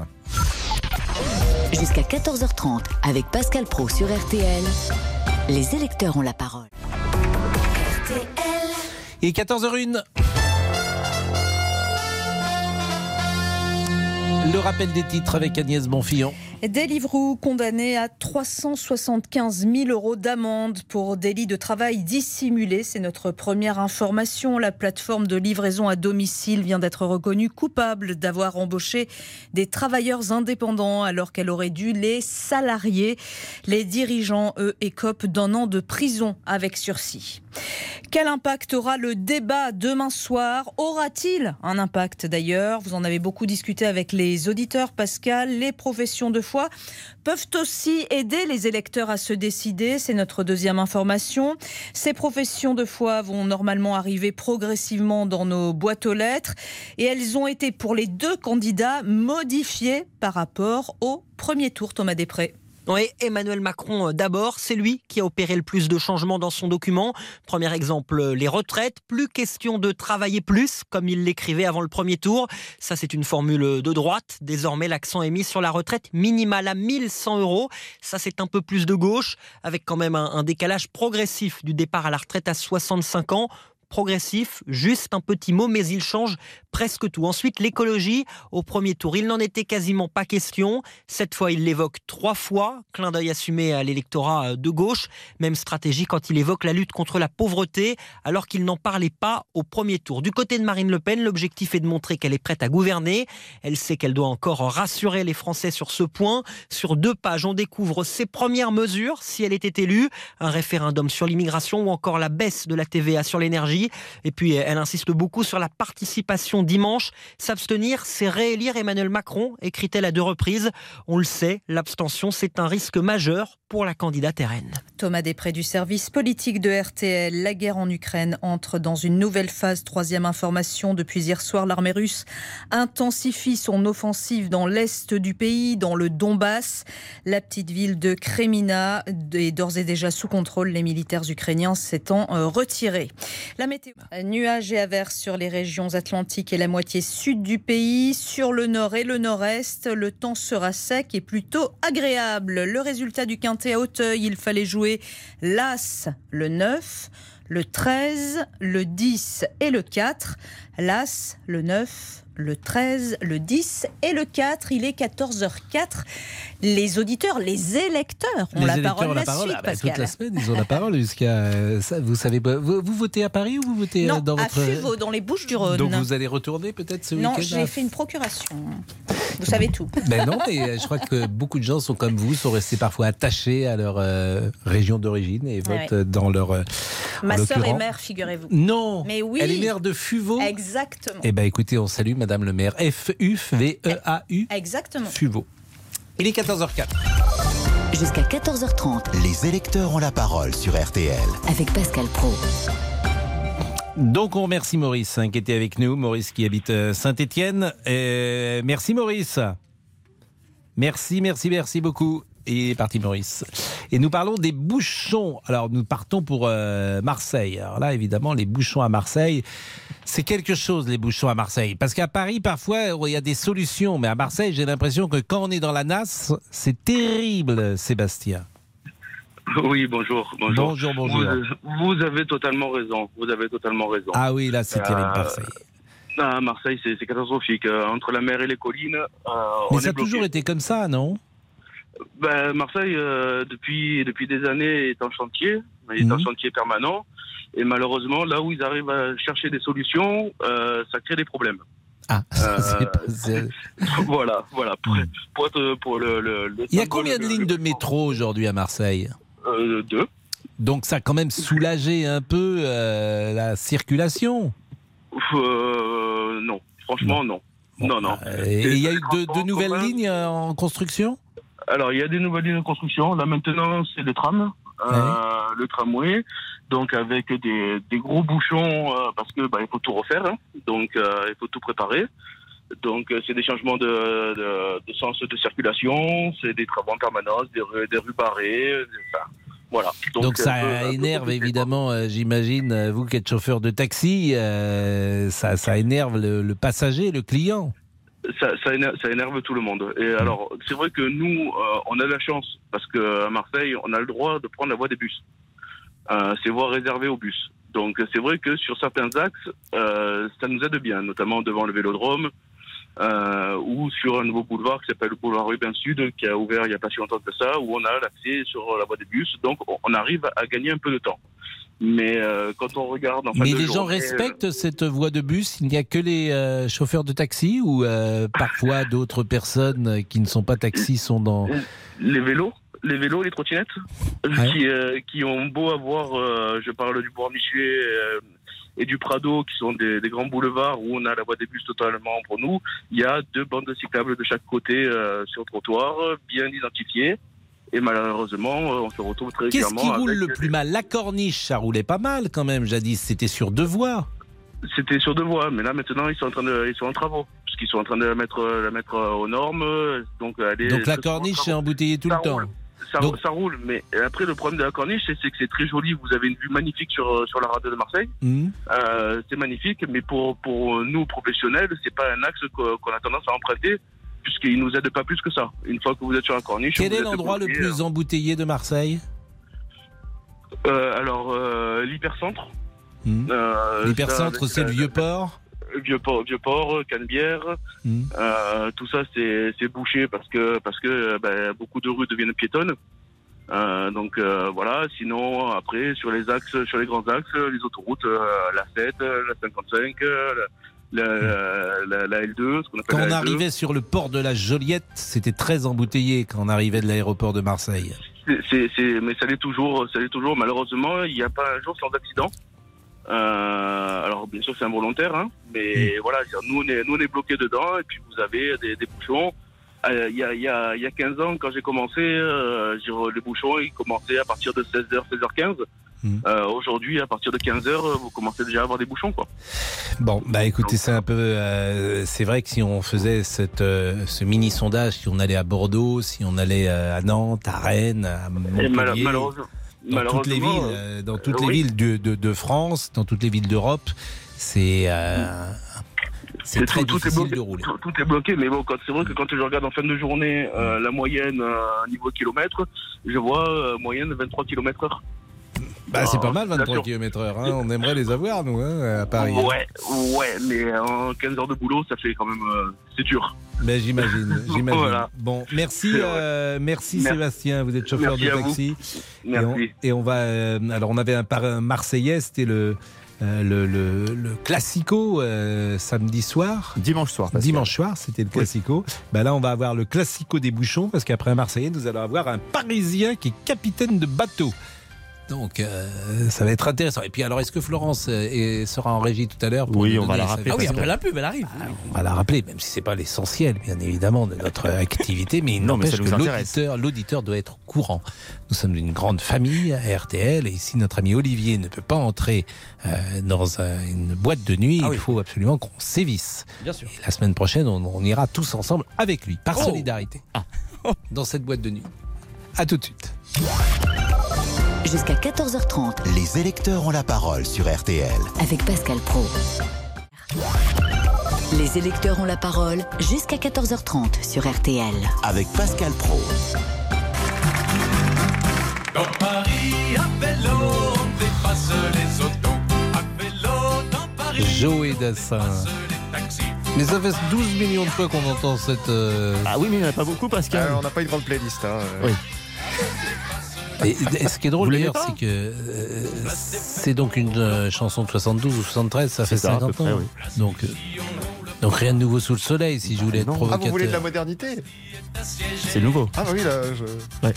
Jusqu'à 14h30 avec Pascal Pro sur RTL. Les électeurs ont la parole. Et 14h01. Le rappel des titres avec Agnès Bonfillon. Deliveroo condamné à 375 000 euros d'amende pour délit de travail dissimulé. C'est notre première information. La plateforme de livraison à domicile vient d'être reconnue coupable d'avoir embauché des travailleurs indépendants alors qu'elle aurait dû les salarier. Les dirigeants, eux, écopent d'un an de prison avec sursis. Quel impact aura le débat demain soir? Aura-t-il un impact d'ailleurs? Vous en avez beaucoup discuté avec les auditeurs, Pascal. Les professions de foi peuvent aussi aider les électeurs à se décider. C'est notre deuxième information. Ces professions de foi vont normalement arriver progressivement dans nos boîtes aux lettres et elles ont été pour les deux candidats modifiées par rapport au premier tour, Thomas Després. Oui, Emmanuel Macron euh, d'abord, c'est lui qui a opéré le plus de changements dans son document. Premier exemple, euh, les retraites. Plus question de travailler plus, comme il l'écrivait avant le premier tour. Ça, c'est une formule de droite. Désormais, l'accent est mis sur la retraite minimale à 1100 euros. Ça, c'est un peu plus de gauche, avec quand même un décalage progressif du départ à la retraite à 65 ans progressif, juste un petit mot, mais il change presque tout. Ensuite, l'écologie, au premier tour, il n'en était quasiment pas question. Cette fois, il l'évoque trois fois, clin d'œil assumé à l'électorat euh, de gauche. Même stratégie quand il évoque la lutte contre la pauvreté, alors qu'il n'en parlait pas au premier tour. Du côté de Marine Le Pen, l'objectif est de montrer qu'elle est prête à gouverner. Elle sait qu'elle doit encore rassurer les Français sur ce point. Sur deux pages, on découvre ses premières mesures, si elle était élue, un référendum sur l'immigration ou encore la baisse de la TVA sur l'énergie. Et puis, elle insiste beaucoup sur la participation dimanche. S'abstenir, c'est réélire Emmanuel Macron, écrit-elle à deux reprises. On le sait, l'abstention, c'est un risque majeur pour la candidate RN. Thomas Després du service politique de RTL. La guerre en Ukraine entre dans une nouvelle phase. Troisième information. Depuis hier soir, l'armée russe intensifie son offensive dans l'est du pays, dans le Donbass. La petite ville de Kremina est d'ores et déjà sous contrôle. Les militaires ukrainiens s'étant euh, retirés. Météo. Nuages et averses sur les régions atlantiques et la moitié sud du pays. Sur le nord et le nord-est, le temps sera sec et plutôt agréable. Le résultat du quintet à Hauteuil, il fallait jouer l'As le 9, le 13, le 10 et le 4. L'As, le 9, le 13, le 10 et le 4. Il est 14h04. Les auditeurs, les électeurs ont Les la électeurs parole ont la la parole. suite, Ah bah, Pascal. toute la semaine, ils ont la parole jusqu'à. euh, Vous savez, vous, vous votez à Paris ou vous votez euh, Non, dans à votre. Fuveau, dans les Bouches-du-Rhône. Donc vous allez retourner peut-être ce Non, week-end j'ai à- fait une procuration. Vous savez tout. Ben non, mais euh, je crois que beaucoup de gens sont comme vous, sont restés parfois attachés à leur euh, région d'origine et votent Ouais. dans leur. euh, Ma sœur est mère, figurez-vous. Non Mais oui. Elle est maire de Fuveau Exactement. Eh ben écoutez, on salue Madame le maire. F-U-V-E-A-U. Exactement. Fuveau. Il est 14h04. Jusqu'à 14h30 Les électeurs ont la parole sur RTL. avec Pascal Pro. Donc on remercie Maurice hein, qui était avec nous, Maurice qui habite Saint-Étienne. merci Maurice. Merci, merci, merci beaucoup. Et il est parti Maurice. Et nous parlons des bouchons. Alors nous partons pour euh, Marseille. Alors là évidemment les bouchons à Marseille, c'est quelque chose les bouchons à Marseille. Parce qu'à Paris parfois il y a des solutions, mais à Marseille j'ai l'impression que quand on est dans la nasse, c'est terrible Sébastien. Oui, bonjour. Bonjour, Bonjour, bonjour. Vous, vous avez totalement raison. Vous avez totalement raison. Ah oui là c'est terrible Euh, Marseille. À Marseille, c'est catastrophique. Euh, entre la mer et les collines, euh, on Mais ça est a toujours été comme ça, non? Ben, Marseille, euh, depuis, depuis des années, est en chantier. Il est en Mhm. chantier permanent. Et malheureusement, là où ils arrivent à chercher des solutions, euh, ça crée des problèmes. Ah, Euh, pas- voilà, voilà. Pour, pour, être- pour le, le- le Il y a combien de lignes de métro aujourd'hui à Marseille? Euh, Deux. Donc ça a quand même soulagé un peu euh, la circulation? Euh, non, franchement, non. Non, non. Et et il y a eu de, de nouvelles lignes en construction? Alors, il y a des nouvelles lignes de construction. Là, maintenant, c'est le tram. Euh, le tramway, donc avec des, des gros bouchons euh, parce que bah, il faut tout refaire, hein. donc euh, il faut tout préparer. Donc c'est des changements de, de, de sens de circulation, c'est des travaux en permanence, des, rues- des rues barrées, enfin, voilà. Donc, ça peu- énerve évidemment, euh, j'imagine, vous qui êtes chauffeur de taxi, euh, ça, ça énerve le, le passager, le client. Ça, ça, énerve, ça énerve tout le monde. Et alors, c'est vrai que nous, euh, on a de la chance parce qu'à Marseille, on a le droit de prendre la voie des bus. Euh, c'est voie réservée aux bus. Donc, c'est vrai que sur certains axes, euh, ça nous aide bien, notamment devant le Vélodrome euh, ou sur un nouveau boulevard qui s'appelle le boulevard Urbain Sud, qui a ouvert il n'y a pas si longtemps que ça, où on a l'accès sur la voie des bus. Donc, on- on arrive à gagner un peu de temps. Mais euh, quand on regarde en Mais les gens euh, respectent cette voie de bus Il n'y a que les euh, chauffeurs de taxi ou parfois d'autres personnes qui ne sont pas taxis sont dans... les vélos, les vélos, les trottinettes, qui, qui ont beau avoir, je parle du bois Michuet et du Prado, qui sont des, des grands boulevards où on a la voie des bus totalement pour nous. Il y a deux bandes cyclables de chaque côté sur le trottoir, bien identifiées. Et malheureusement, euh, on se retrouve très Qu'est-ce qui roule avec le plus mal? La corniche, ça roulait pas mal quand même, jadis. C'était sur deux voies. C'était sur deux voies, mais là maintenant ils sont en train de, ils sont en travaux, puisqu'ils sont en train de la mettre, la mettre euh, aux normes. euh, Donc, elle est Donc la corniche travaux. est embouteillée tout Ça le temps. Ça, ça roule, mais après le problème de la corniche, c'est c'est que c'est très joli. Vous avez une vue magnifique sur sur la rade de Marseille. Euh, c'est magnifique, mais pour pour nous professionnels, c'est pas un axe qu'on a tendance à emprunter, puisqu'il nous aide pas plus que ça. Une fois que vous êtes sur la corniche, Quel est l'endroit le plus embouteillé de Marseille euh, Alors euh, l'hypercentre. Euh, L'hypercentre, c'est le vieux port euh, Vieux port, vieux port, Canebière, euh, tout ça c'est bouché parce que parce que euh, ben, beaucoup de rues deviennent piétonnes. Euh, donc euh, voilà. Sinon après sur les axes, sur les grands axes, les autoroutes, euh, la 7, euh, la 55, la, la, la- la L2, ce qu'on appelle Quand on la L2. arrivait sur le port de la Joliette, c'était très embouteillé quand on arrivait de l'aéroport de Marseille. C'est- c'est- c'est- mais ça l'est toujours, ça l'est toujours. Malheureusement, il n'y a pas un jour sans accident. Euh, alors bien sûr c'est involontaire, hein, mais voilà, nous on est, nous on est bloqués dedans et puis vous avez des, des bouchons. Euh, Il y, a, y, a, il y a 15 ans, quand j'ai commencé, euh, les bouchons ils commençaient à partir de 16h, 16h15. Euh, Aujourd'hui, à partir de 15h, vous commencez déjà à avoir des bouchons. quoi. Bon, bah écoutez, c'est un peu. euh, c'est vrai que si on faisait cette, euh, ce mini sondage, si on allait à Bordeaux, si on allait à Nantes, à Rennes, à Et mal- Montpellier, malheureusement, dans toutes les villes, dans toutes les oui. villes de, de, de France, dans toutes les villes d'Europe, c'est c'est très tout, tout est difficile bloqué, de rouler. Tout, tout est bloqué, mais bon, c'est vrai que quand je regarde en fin de journée euh, la moyenne euh, niveau kilomètre, je vois euh, moyenne 23 km heure. Bah, c'est pas Ah, mal, 23 bien sûr. km heure. hein. On aimerait les avoir, nous, hein, à Paris. Ouais, ouais, mais en 15 heures de boulot, ça fait quand même, euh, c'est dur. Ben, j'imagine, j'imagine. Voilà. Bon, merci, euh, merci, Merci. Sébastien. Vous êtes chauffeur Merci de à vous. taxi. Merci. Et on, et on va. euh, alors, on avait un, un Marseillais, c'était le, euh, le, le, le Classico euh, samedi soir. Dimanche soir. Pascal. Dimanche soir, c'était le Classico. Ben là, on va avoir le Classico des bouchons parce qu'après un Marseillais, nous allons avoir un Parisien qui est capitaine de bateau. Donc, euh, ça va être intéressant. Et puis, alors, est-ce que Florence euh, est- sera en régie tout à l'heure pour Oui, on va la rappeler, Ah oui, après la pub, elle arrive. on va la rappeler, même si c'est pas l'essentiel, bien évidemment, de notre activité, mais il Non, mais ça nous l'auditeur, l'auditeur doit être au courant. Nous sommes une grande famille à RTL, et si notre ami Olivier ne peut pas entrer euh, dans un- une boîte de nuit, il faut absolument qu'on sévisse. Bien sûr. Et la semaine prochaine, on, on ira tous ensemble avec lui, par Oh. solidarité, dans cette boîte de nuit. À tout de suite. Jusqu'à 14h30 Les électeurs ont la parole sur RTL. avec Pascal Pro. Les électeurs ont la parole jusqu'à 14h30 sur RTL. Avec Pascal Pro. Dans Paris, à vélo, on dépasse les autos. À vélo, dans Paris, Joey Dassin. taxis. Mais ça fait 12 millions de fois qu'on entend cette. euh, Ah oui, mais il n'y en a pas beaucoup, Pascal. Ah, on n'a pas une grande playlist. hein. Oui. Et, et ce qui est drôle Vous d'ailleurs, c'est que euh, c'est donc une euh, chanson de 72 ou 73, ça fait ça, à peu 50 près, ans. oui. Donc, euh, donc rien de nouveau sous le soleil, si je voulais être Ah, provocateur. vous voulez de la modernité C'est nouveau. Ah oui, là, je...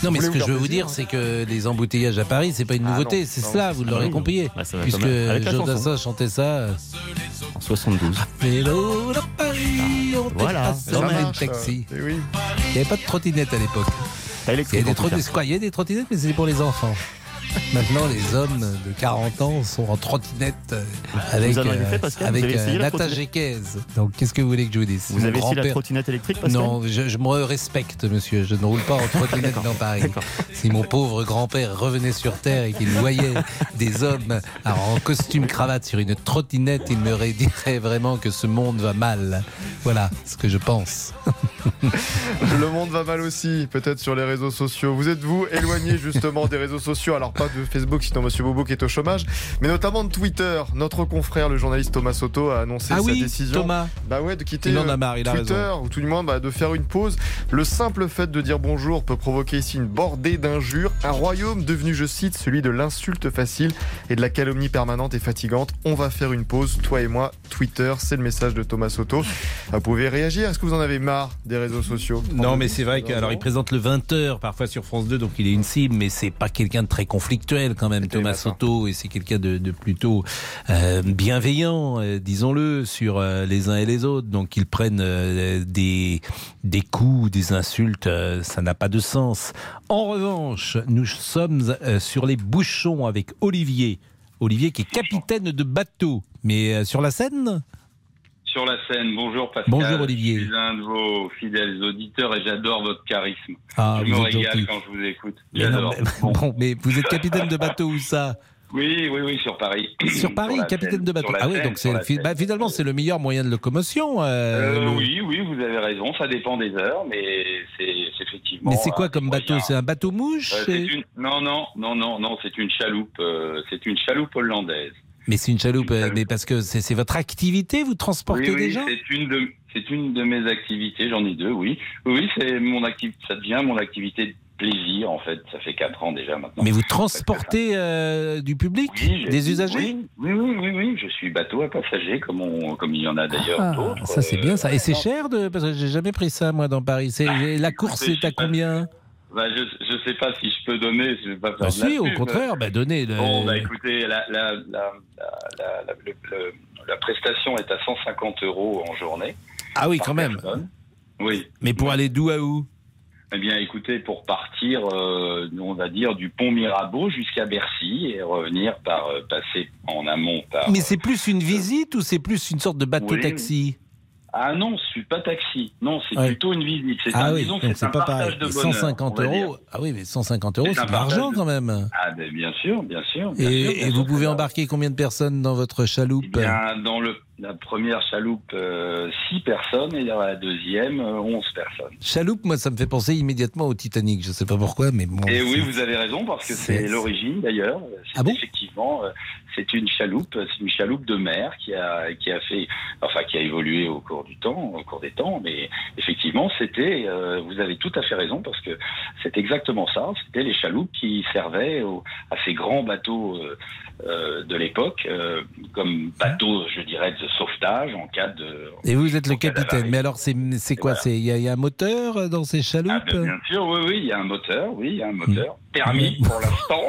Non, mais Vous ce que vous je veux vous dire, c'est que les embouteillages à Paris, c'est pas une Ah nouveauté, c'est cela, vous Ah l'aurez oui. compris. Ah, va puisque Joe. Dassin chantait ça. euh, En 72. Vélo à Paris, on Voilà, dans marche, taxis. eh. Il n'y avait pas de trottinette à l'époque. Il y a des trottinettes, mais c'est pour les enfants. Maintenant, les hommes de 40 ans sont en trottinette euh, avec, Vous en avez euh, fait, Pascal? Avec Vous avez essayé euh, la Nata trottinette? Géquez. Donc, qu'est-ce que vous voulez que je vous dise? Vous Mon avez essayé la trottinette électrique, Pascal? Non, je, je me respecte, monsieur. Je ne roule pas en trottinette dans Paris. Si mon pauvre grand-père revenait sur Terre et qu'il voyait des hommes en costume cravate sur une trottinette, il me dirait vraiment que ce monde va mal. Voilà ce que je pense. Le monde va mal aussi, peut-être sur les réseaux sociaux. Vous êtes-vous éloigné justement des réseaux sociaux Alors pas de Facebook, sinon Monsieur Bobo qui est au chômage, mais notamment de Twitter. Notre confrère, le journaliste Thomas Soto, a annoncé Ah sa oui, décision. Thomas. Bah ouais, de quitter Il en a marre, il Twitter, ou tout du moins bah, de faire une pause. Le simple fait de dire bonjour peut provoquer ici une bordée d'injures. Un royaume devenu, je cite, celui de l'insulte facile et de la calomnie permanente et fatigante. On va faire une pause, toi et moi. Twitter, c'est le message de Thomas Soto. Vous pouvez réagir. Est-ce que vous en avez marre des réseaux sociaux? Non, mais c'est vrai qu'alors il présente le 20h parfois sur France 2, donc il est une cible, mais c'est pas quelqu'un de très conflictuel quand même, Thomas Soto, et c'est quelqu'un de, de plutôt euh, bienveillant, euh, disons-le, sur euh, les uns et les autres. Donc ils prennent des des coups, des insultes, ça n'a pas de sens. En revanche, nous sommes sur les bouchons avec Olivier. Olivier qui est capitaine de bateau, mais sur la scène. Sur la scène, bonjour Pascal. Bonjour, Olivier. Je suis l'un de vos fidèles auditeurs et j'adore votre charisme. Ah, je me régale quand je vous écoute. J'adore. mais- bon, mais vous êtes capitaine de bateau où ça? Oui, oui, oui, sur Paris. Sur Paris, capitaine de bateau. Ah oui, donc c'est bah, finalement c'est le meilleur moyen de locomotion. euh, Euh, le- oui, oui, vous avez raison, ça dépend des heures, mais c'est effectivement. Mais c'est quoi un comme bateau? C'est un bateau mouche Euh, une... Non, non, non, non, non, c'est une chaloupe. euh, c'est une chaloupe hollandaise. Mais c'est une chaloupe, euh, mais parce que c'est votre activité, vous transportez oui, oui, des gens c'est une de c'est une de mes activités. J'en ai deux, oui. Oui, c'est mon activité. Ça devient mon activité de plaisir en fait. Ça fait quatre ans déjà maintenant. Mais vous transportez euh, du public Oui, Des usagers oui, oui, oui, oui, je suis bateau à passagers comme, on, comme il y en a d'ailleurs Ah, d'autres. Ça c'est Euh, bien ça. Et c'est cher de parce que j'ai jamais pris ça moi dans Paris. C'est la course c'est à pas. Bah, je ne sais pas si je peux donner, je vais pas faire Bah si, au contraire, bah donnez. le- Bon, bah écoutez, la, la, la, la, la, la- le- le- la prestation est à 150 euros en journée. Ah oui, quand même. Oui. Mais pour aller d'où à où? Eh bien, écoutez, pour partir, euh, on va dire, du pont Mirabeau jusqu'à Bercy et revenir par euh, passer en amont par. Mais c'est plus une visite ou c'est plus une sorte de bateau Oui. Ah non, je suis pas taxi. Non, c'est Ouais. plutôt une visite. C'est Ah un, oui, disons que c'est un pas partage pareil. de bonheur. 150 on va dire. euros, ah oui, mais 150 euros, C'est de l'argent de- quand même. Ah, ben, bien sûr, bien sûr. bien Et, sûr, et bien vous pouvez embarquer combien de personnes dans votre chaloupe? Eh bien, dans le, la première chaloupe, 6 personnes et la deuxième, euh, 11 personnes. Chaloupe, moi, ça me fait penser immédiatement au Titanic. Je sais pas pourquoi, mais bon. Et oui, vous avez raison, parce que c'est- l'origine d'ailleurs. Ah bon? Effectivement, euh, c'est une chaloupe, c'est une chaloupe de mer qui a, qui a fait, enfin, qui a évolué au cours du temps, au cours des temps, mais effectivement, c'était, euh, vous avez tout à fait raison, parce que c'est exactement ça. C'était les chaloupes qui servaient au- à ces grands bateaux euh, euh, de l'époque, euh, comme bateaux, je dirais, de sauvetage en cas de. Et vous êtes le capitaine. Mais alors, c'est quoi? Y, a- il y a un moteur dans ces chaloupes? Ah, ben, bien sûr, oui, oui, il y a un moteur, oui, il y a un moteur. Permis pour l'instant.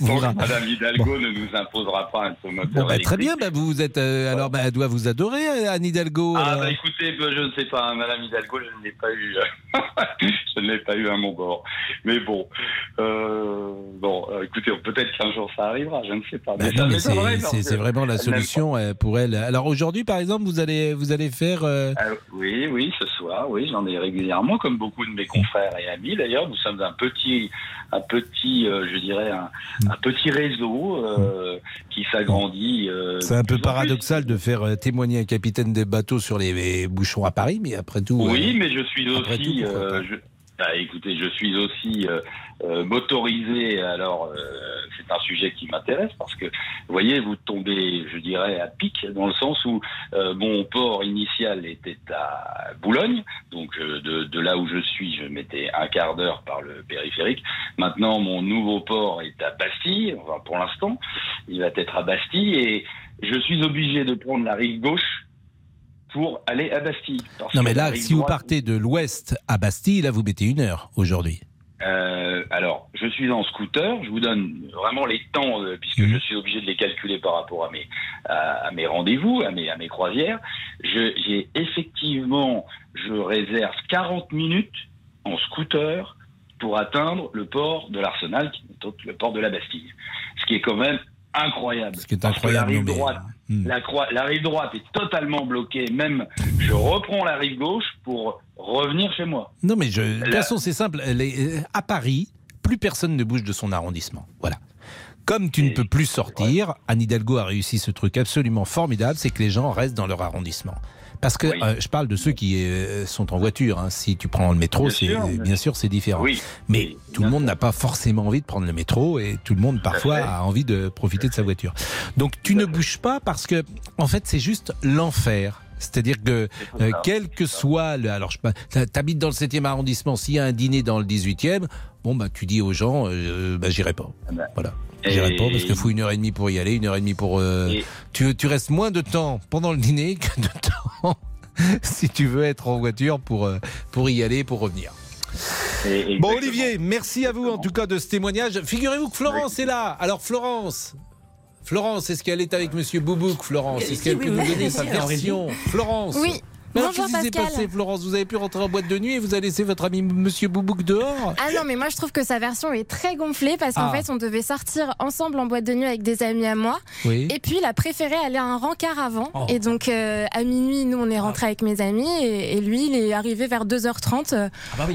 Donc. Madame Hidalgo ne nous imposera pas un moteur. Bon, bah, très bien. Bah, vous êtes. euh, alors, bah, elle doit vous adorer, euh, Anne Hidalgo. Ah, bah écoutez, bah, je ne sais pas, hein, Madame Hidalgo, je ne l'ai pas eu. euh, je ne l'ai pas eu à mon bord. Mais bon, euh, bon, euh, écoutez, peut-être qu'un jour ça arrivera, je ne sais pas. Mais c'est- vraiment la solution euh, pour elle. Alors aujourd'hui, par exemple, vous allez vous allez faire. euh. Euh, oui, oui, ce soir, oui, j'en ai régulièrement, comme beaucoup de mes confrères et amis. D'ailleurs, nous sommes un petit, un petit, euh, je dirais, un, un petit réseau euh, qui s'agrandit. euh, C'est un peu paradoxal de faire témoigner un capitaine des bateaux sur les, les bouchons à Paris, mais après tout. Oui, euh, mais je suis aussi. tout, pourquoi euh, je- bah, écoutez, je suis aussi euh, euh, motorisé. Alors, euh, c'est un sujet qui m'intéresse parce que, vous voyez, vous tombez, je dirais, à pic dans le sens où euh, mon port initial était à Boulogne, donc euh, de, de là où je suis, je mettais un quart d'heure par le périphérique. Maintenant, mon nouveau port est à Bastille. Enfin, pour l'instant, il va être à Bastille et je suis obligé de prendre la rive gauche pour aller à Bastille. Non, mais là, si vous partez de l'ouest à Bastille, là, vous mettez une heure aujourd'hui. Euh, alors, je suis en scooter. Je vous donne vraiment les temps euh, puisque Mhm. je suis obligé de les calculer par rapport à mes à, à mes rendez-vous, à mes à mes croisières. J'ai effectivement, je réserve 40 minutes en scooter pour atteindre le port de l'Arsenal, qui est le port de la Bastille. Ce qui est quand même incroyable. Ce qui est la incroyable, rive droite, Hmm. la, rive droite est totalement bloquée. Même, je reprends la rive gauche pour revenir chez moi. Non, mais je, de toute La- façon, c'est simple. Les- à Paris, plus personne ne bouge de son arrondissement. Voilà. Comme tu ne peux plus sortir, Anne Hidalgo a réussi ce truc absolument formidable, c'est que les gens restent dans leur arrondissement. Parce que euh, je parle de ceux qui euh, sont en voiture. hein. Si tu prends le métro, Bien c'est sûr, bien sûr c'est différent. Oui, Mais tout le monde n'a pas forcément envie de prendre le métro et tout le monde parfois a envie de profiter de sa voiture. Donc tu ne bouges pas parce que en fait c'est juste l'enfer. C'est-à-dire que euh, quel que soit le, alors je t'habites dans le 7e arrondissement, s'il y a un dîner dans le 18e, bon bah tu dis aux gens, euh, bah j'irai pas. Voilà. J'irai pas parce qu'il faut une heure et demie pour y aller, une heure et demie pour. euh, Et- tu, tu restes moins de temps pendant le dîner que de temps si tu veux être en voiture pour euh, pour y aller, pour revenir. Et- Bon. Olivier, merci à vous en tout cas de ce témoignage. Figurez-vous que Florence est là. Alors Florence, Florence, est-ce qu'elle est avec Monsieur Boubouk, Florence? Est-ce qu'elle peut nous donner sa version? Florence Oui. Mais alors, Bonjour, qu'est-ce qui s'est passé, Florence Vous avez pu rentrer en boîte de nuit et vous avez laissé votre ami Monsieur Boubouk dehors Ah non, mais moi je trouve que sa version est très gonflée parce qu'en Ah. fait on devait sortir ensemble en boîte de nuit avec des amis à moi. Oui. Et puis il a préféré aller à un rencard avant. Oh. Et donc euh, à minuit, nous on est rentrés avec mes amis et, et lui il est arrivé vers 2h30, euh,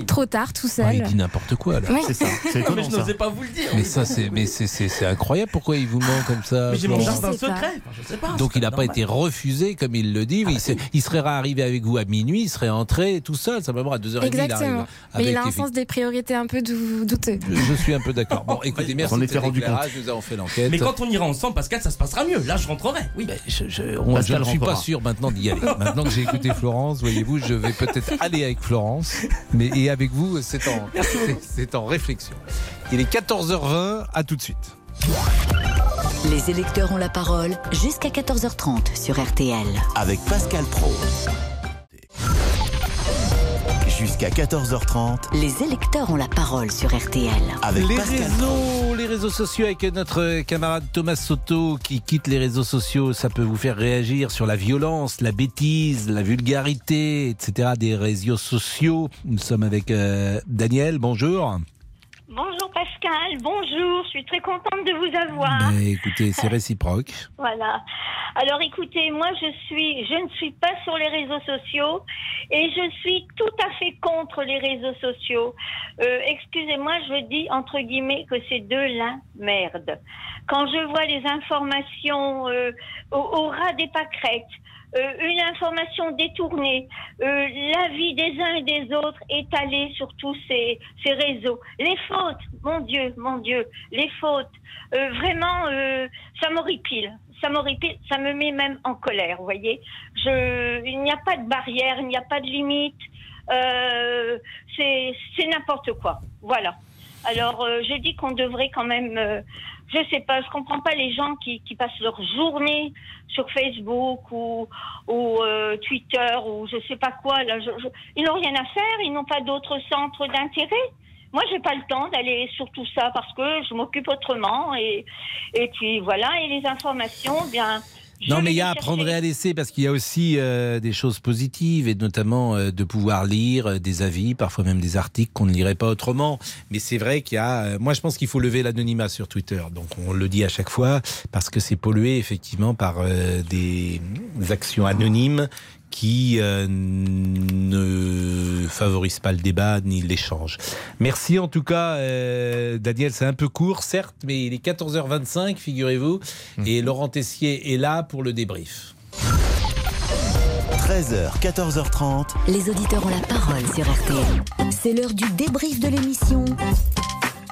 trop tard, tout seul. Ah, Il dit n'importe quoi là. Oui. C'est ça, c'est Mais je n'osais pas vous le dire. Mais ça c'est mais c'est c'est c'est incroyable. Pourquoi il vous ment comme ça Mais j'ai mon secret. Enfin, je sais pas. Donc il n'a pas normal. été refusé comme il le dit. mais il, il serait arrivé avec vous à minuit, il serait entré tout seul, simplement à 2h30 il arrive. Exactement. Mais avec il a un sens des priorités un peu dou- douteux. Je suis un peu d'accord. Bon, écoutez, merci On était rendu compte. Nous avons fait l'enquête. Mais quand on ira ensemble, Pascal, ça se passera mieux. Là, je rentrerai. Oui. je, On- je ne suis pas sûr maintenant d'y aller. Maintenant que j'ai écouté Florence, voyez-vous, je vais peut-être aller avec Florence, mais et avec vous, c'est en, c'est en réflexion. Il est 14h20, à tout de suite. Les électeurs ont la parole jusqu'à 14h30 sur RTL. Avec Pascal Pro. Jusqu'à 14h30. Les électeurs ont la parole sur RTL. Avec les Pascal réseaux, les réseaux sociaux avec notre camarade Thomas Soto qui quitte les réseaux sociaux, ça peut vous faire réagir sur la violence, la bêtise, la vulgarité, etc. des réseaux sociaux. Nous sommes avec euh, Daniel. Bonjour. Bonjour Pascal, bonjour, je suis très contente de vous avoir. Mais écoutez, c'est réciproque. Voilà. Alors écoutez, moi je suis, je ne suis pas sur les réseaux sociaux et je suis tout à fait contre les réseaux sociaux. Euh, Excusez-moi, je dis entre guillemets que c'est de la merde. Quand je vois les informations euh, au, au ras des pâquerettes, euh, une information détournée, euh, l'avis des uns et des autres étalé sur tous ces, ces réseaux. Les fautes, mon Dieu, mon Dieu, les fautes. Euh, vraiment, euh, ça m'horripile. Ça m'horripile, ça me met même en colère, vous voyez. Je, il n'y a pas de barrière, il n'y a pas de limite. Euh, c'est n'importe quoi. Voilà. Alors, je dis qu'on devrait quand même. Je sais pas, je comprends pas les gens qui, qui passent leur journée sur Facebook ou, ou euh, Twitter ou je sais pas quoi. Là, ils n'ont rien à faire, ils n'ont pas d'autres centres d'intérêt. Moi, j'ai pas le temps d'aller sur tout ça parce que je m'occupe autrement et et puis voilà. Et les informations, bien. Non, mais il y a à prendre chercher. et à laisser parce qu'il y a aussi euh, des choses positives et notamment euh, de pouvoir lire euh, des avis, parfois même des articles qu'on ne lirait pas autrement. Mais c'est vrai qu'il y a. euh, moi, je pense qu'il faut lever l'anonymat sur Twitter. Donc, on le dit à chaque fois parce que c'est pollué effectivement par euh, des actions anonymes qui euh, ne favorisent pas le débat ni l'échange. Merci en tout cas, euh, Daniel. C'est un peu court, certes, mais il est 14h25, figurez-vous. Et Laurent Tessier est là pour le débrief. 13h, 14h30. Les auditeurs ont la parole sur RTL. C'est l'heure du débrief de l'émission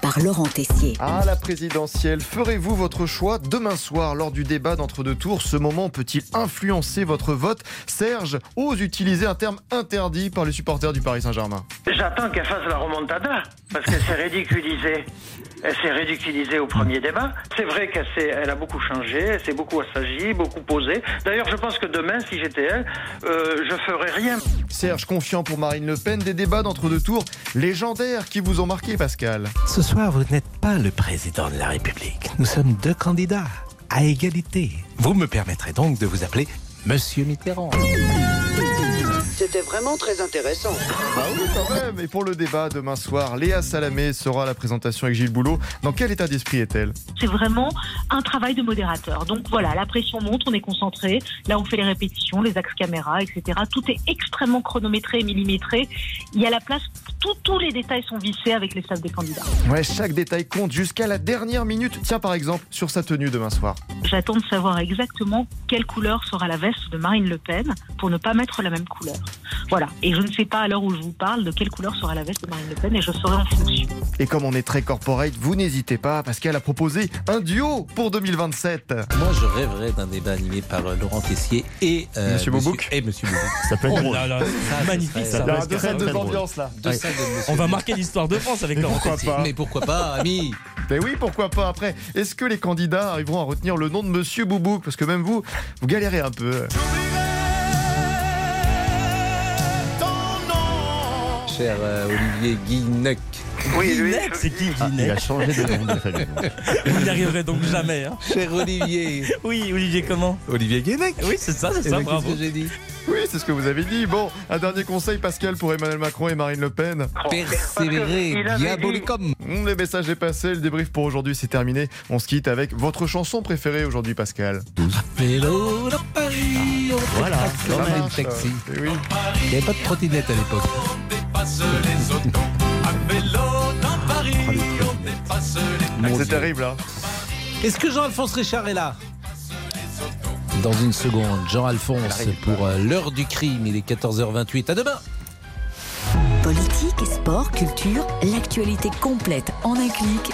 par Laurent Tessier. À la présidentielle, ferez-vous votre choix demain soir lors du débat d'entre-deux tours Ce moment peut-il influencer votre vote? Serge ose utiliser un terme interdit par les supporters du Paris Saint-Germain. J'attends qu'elle fasse la remontada, parce qu'elle s'est ridiculisée. Elle s'est ridiculisée au premier débat. C'est vrai qu'elle a beaucoup changé, elle s'est beaucoup assagie, beaucoup posée. D'ailleurs, je pense que demain, si j'étais elle, euh, je ferais rien. Serge confiant pour Marine Le Pen, des débats d'entre-deux tours légendaires qui vous ont marqué, Pascal. Ce soir, vous n'êtes pas le président de la République. Nous sommes deux candidats à égalité. Vous me permettrez donc de vous appeler Monsieur Mitterrand. C'était vraiment très intéressant. Bah oui, quand même. Et pour le débat demain soir, Léa Salamé sera à la présentation avec Gilles Boulot. Dans quel état d'esprit est-elle? C'est vraiment un travail de modérateur. Donc voilà, la pression monte, on est concentré. Là, on fait les répétitions, les axes caméra, etc. Tout est extrêmement chronométré et millimétré. Il y a la place, tout- tous les détails sont vissés avec les staffs des candidats. Ouais, chaque détail compte jusqu'à la dernière minute. Tiens, par exemple, sur sa tenue demain soir. J'attends de savoir exactement quelle couleur sera la veste de Marine Le Pen pour ne pas mettre la même couleur. Voilà. Et je ne sais pas à l'heure où je vous parle de quelle couleur sera la veste de Marine Le Pen et je saurai en fonction. Et comme on est très corporate, vous n'hésitez pas parce qu'elle a proposé un duo pour 2027. Moi, je rêverais d'un débat animé par euh, Laurent Tessier et euh, Monsieur Boubouk. et Monsieur Boubouk. Ça peut être Oh drôle. là là, Ça, ça magnifique, serait- ça. Deux ça salles de serait drôle. ambiance là. Deux salles de Monsieur On va marquer l'histoire de France avec Laurent Tessier. pas Mais pourquoi pas, ami Mais oui, pourquoi pas après Est-ce que les candidats arriveront à retenir le nom de Monsieur Boubouk Parce que même vous, vous galérez un peu. Cher euh, Olivier Guinec. Oui. Guinec, c'est qui Ah, il Guinec a changé de nom de famille. Il n'y arriverait donc jamais. hein. Cher Olivier. Oui, Olivier, comment? Olivier Guinec. Oui, c'est ça, c'est Eh ça, ben, bravo. Qu'est-ce que j'ai dit? Oui, c'est ce que vous avez dit. Bon, un dernier conseil, Pascal, pour Emmanuel Macron et Marine Le Pen. Persévérer, diabolicum. Hum, Le message est passé, le débrief pour aujourd'hui, c'est terminé. On se quitte avec votre chanson préférée aujourd'hui, Pascal. Vélo dans Paris. on Voilà, quand le même. taxi. Eh oui. Il n'y avait pas de trottinette à l'époque. On dépasse les autos. À vélo dans Paris, on dépasse les C'est terrible, hein Est-ce que Jean-Alphonse Richard est là? Dans une seconde, Jean-Alphonse pour euh, l'heure du crime. Il est 14h28. À demain. Politique, sport, culture, l'actualité complète en un clic.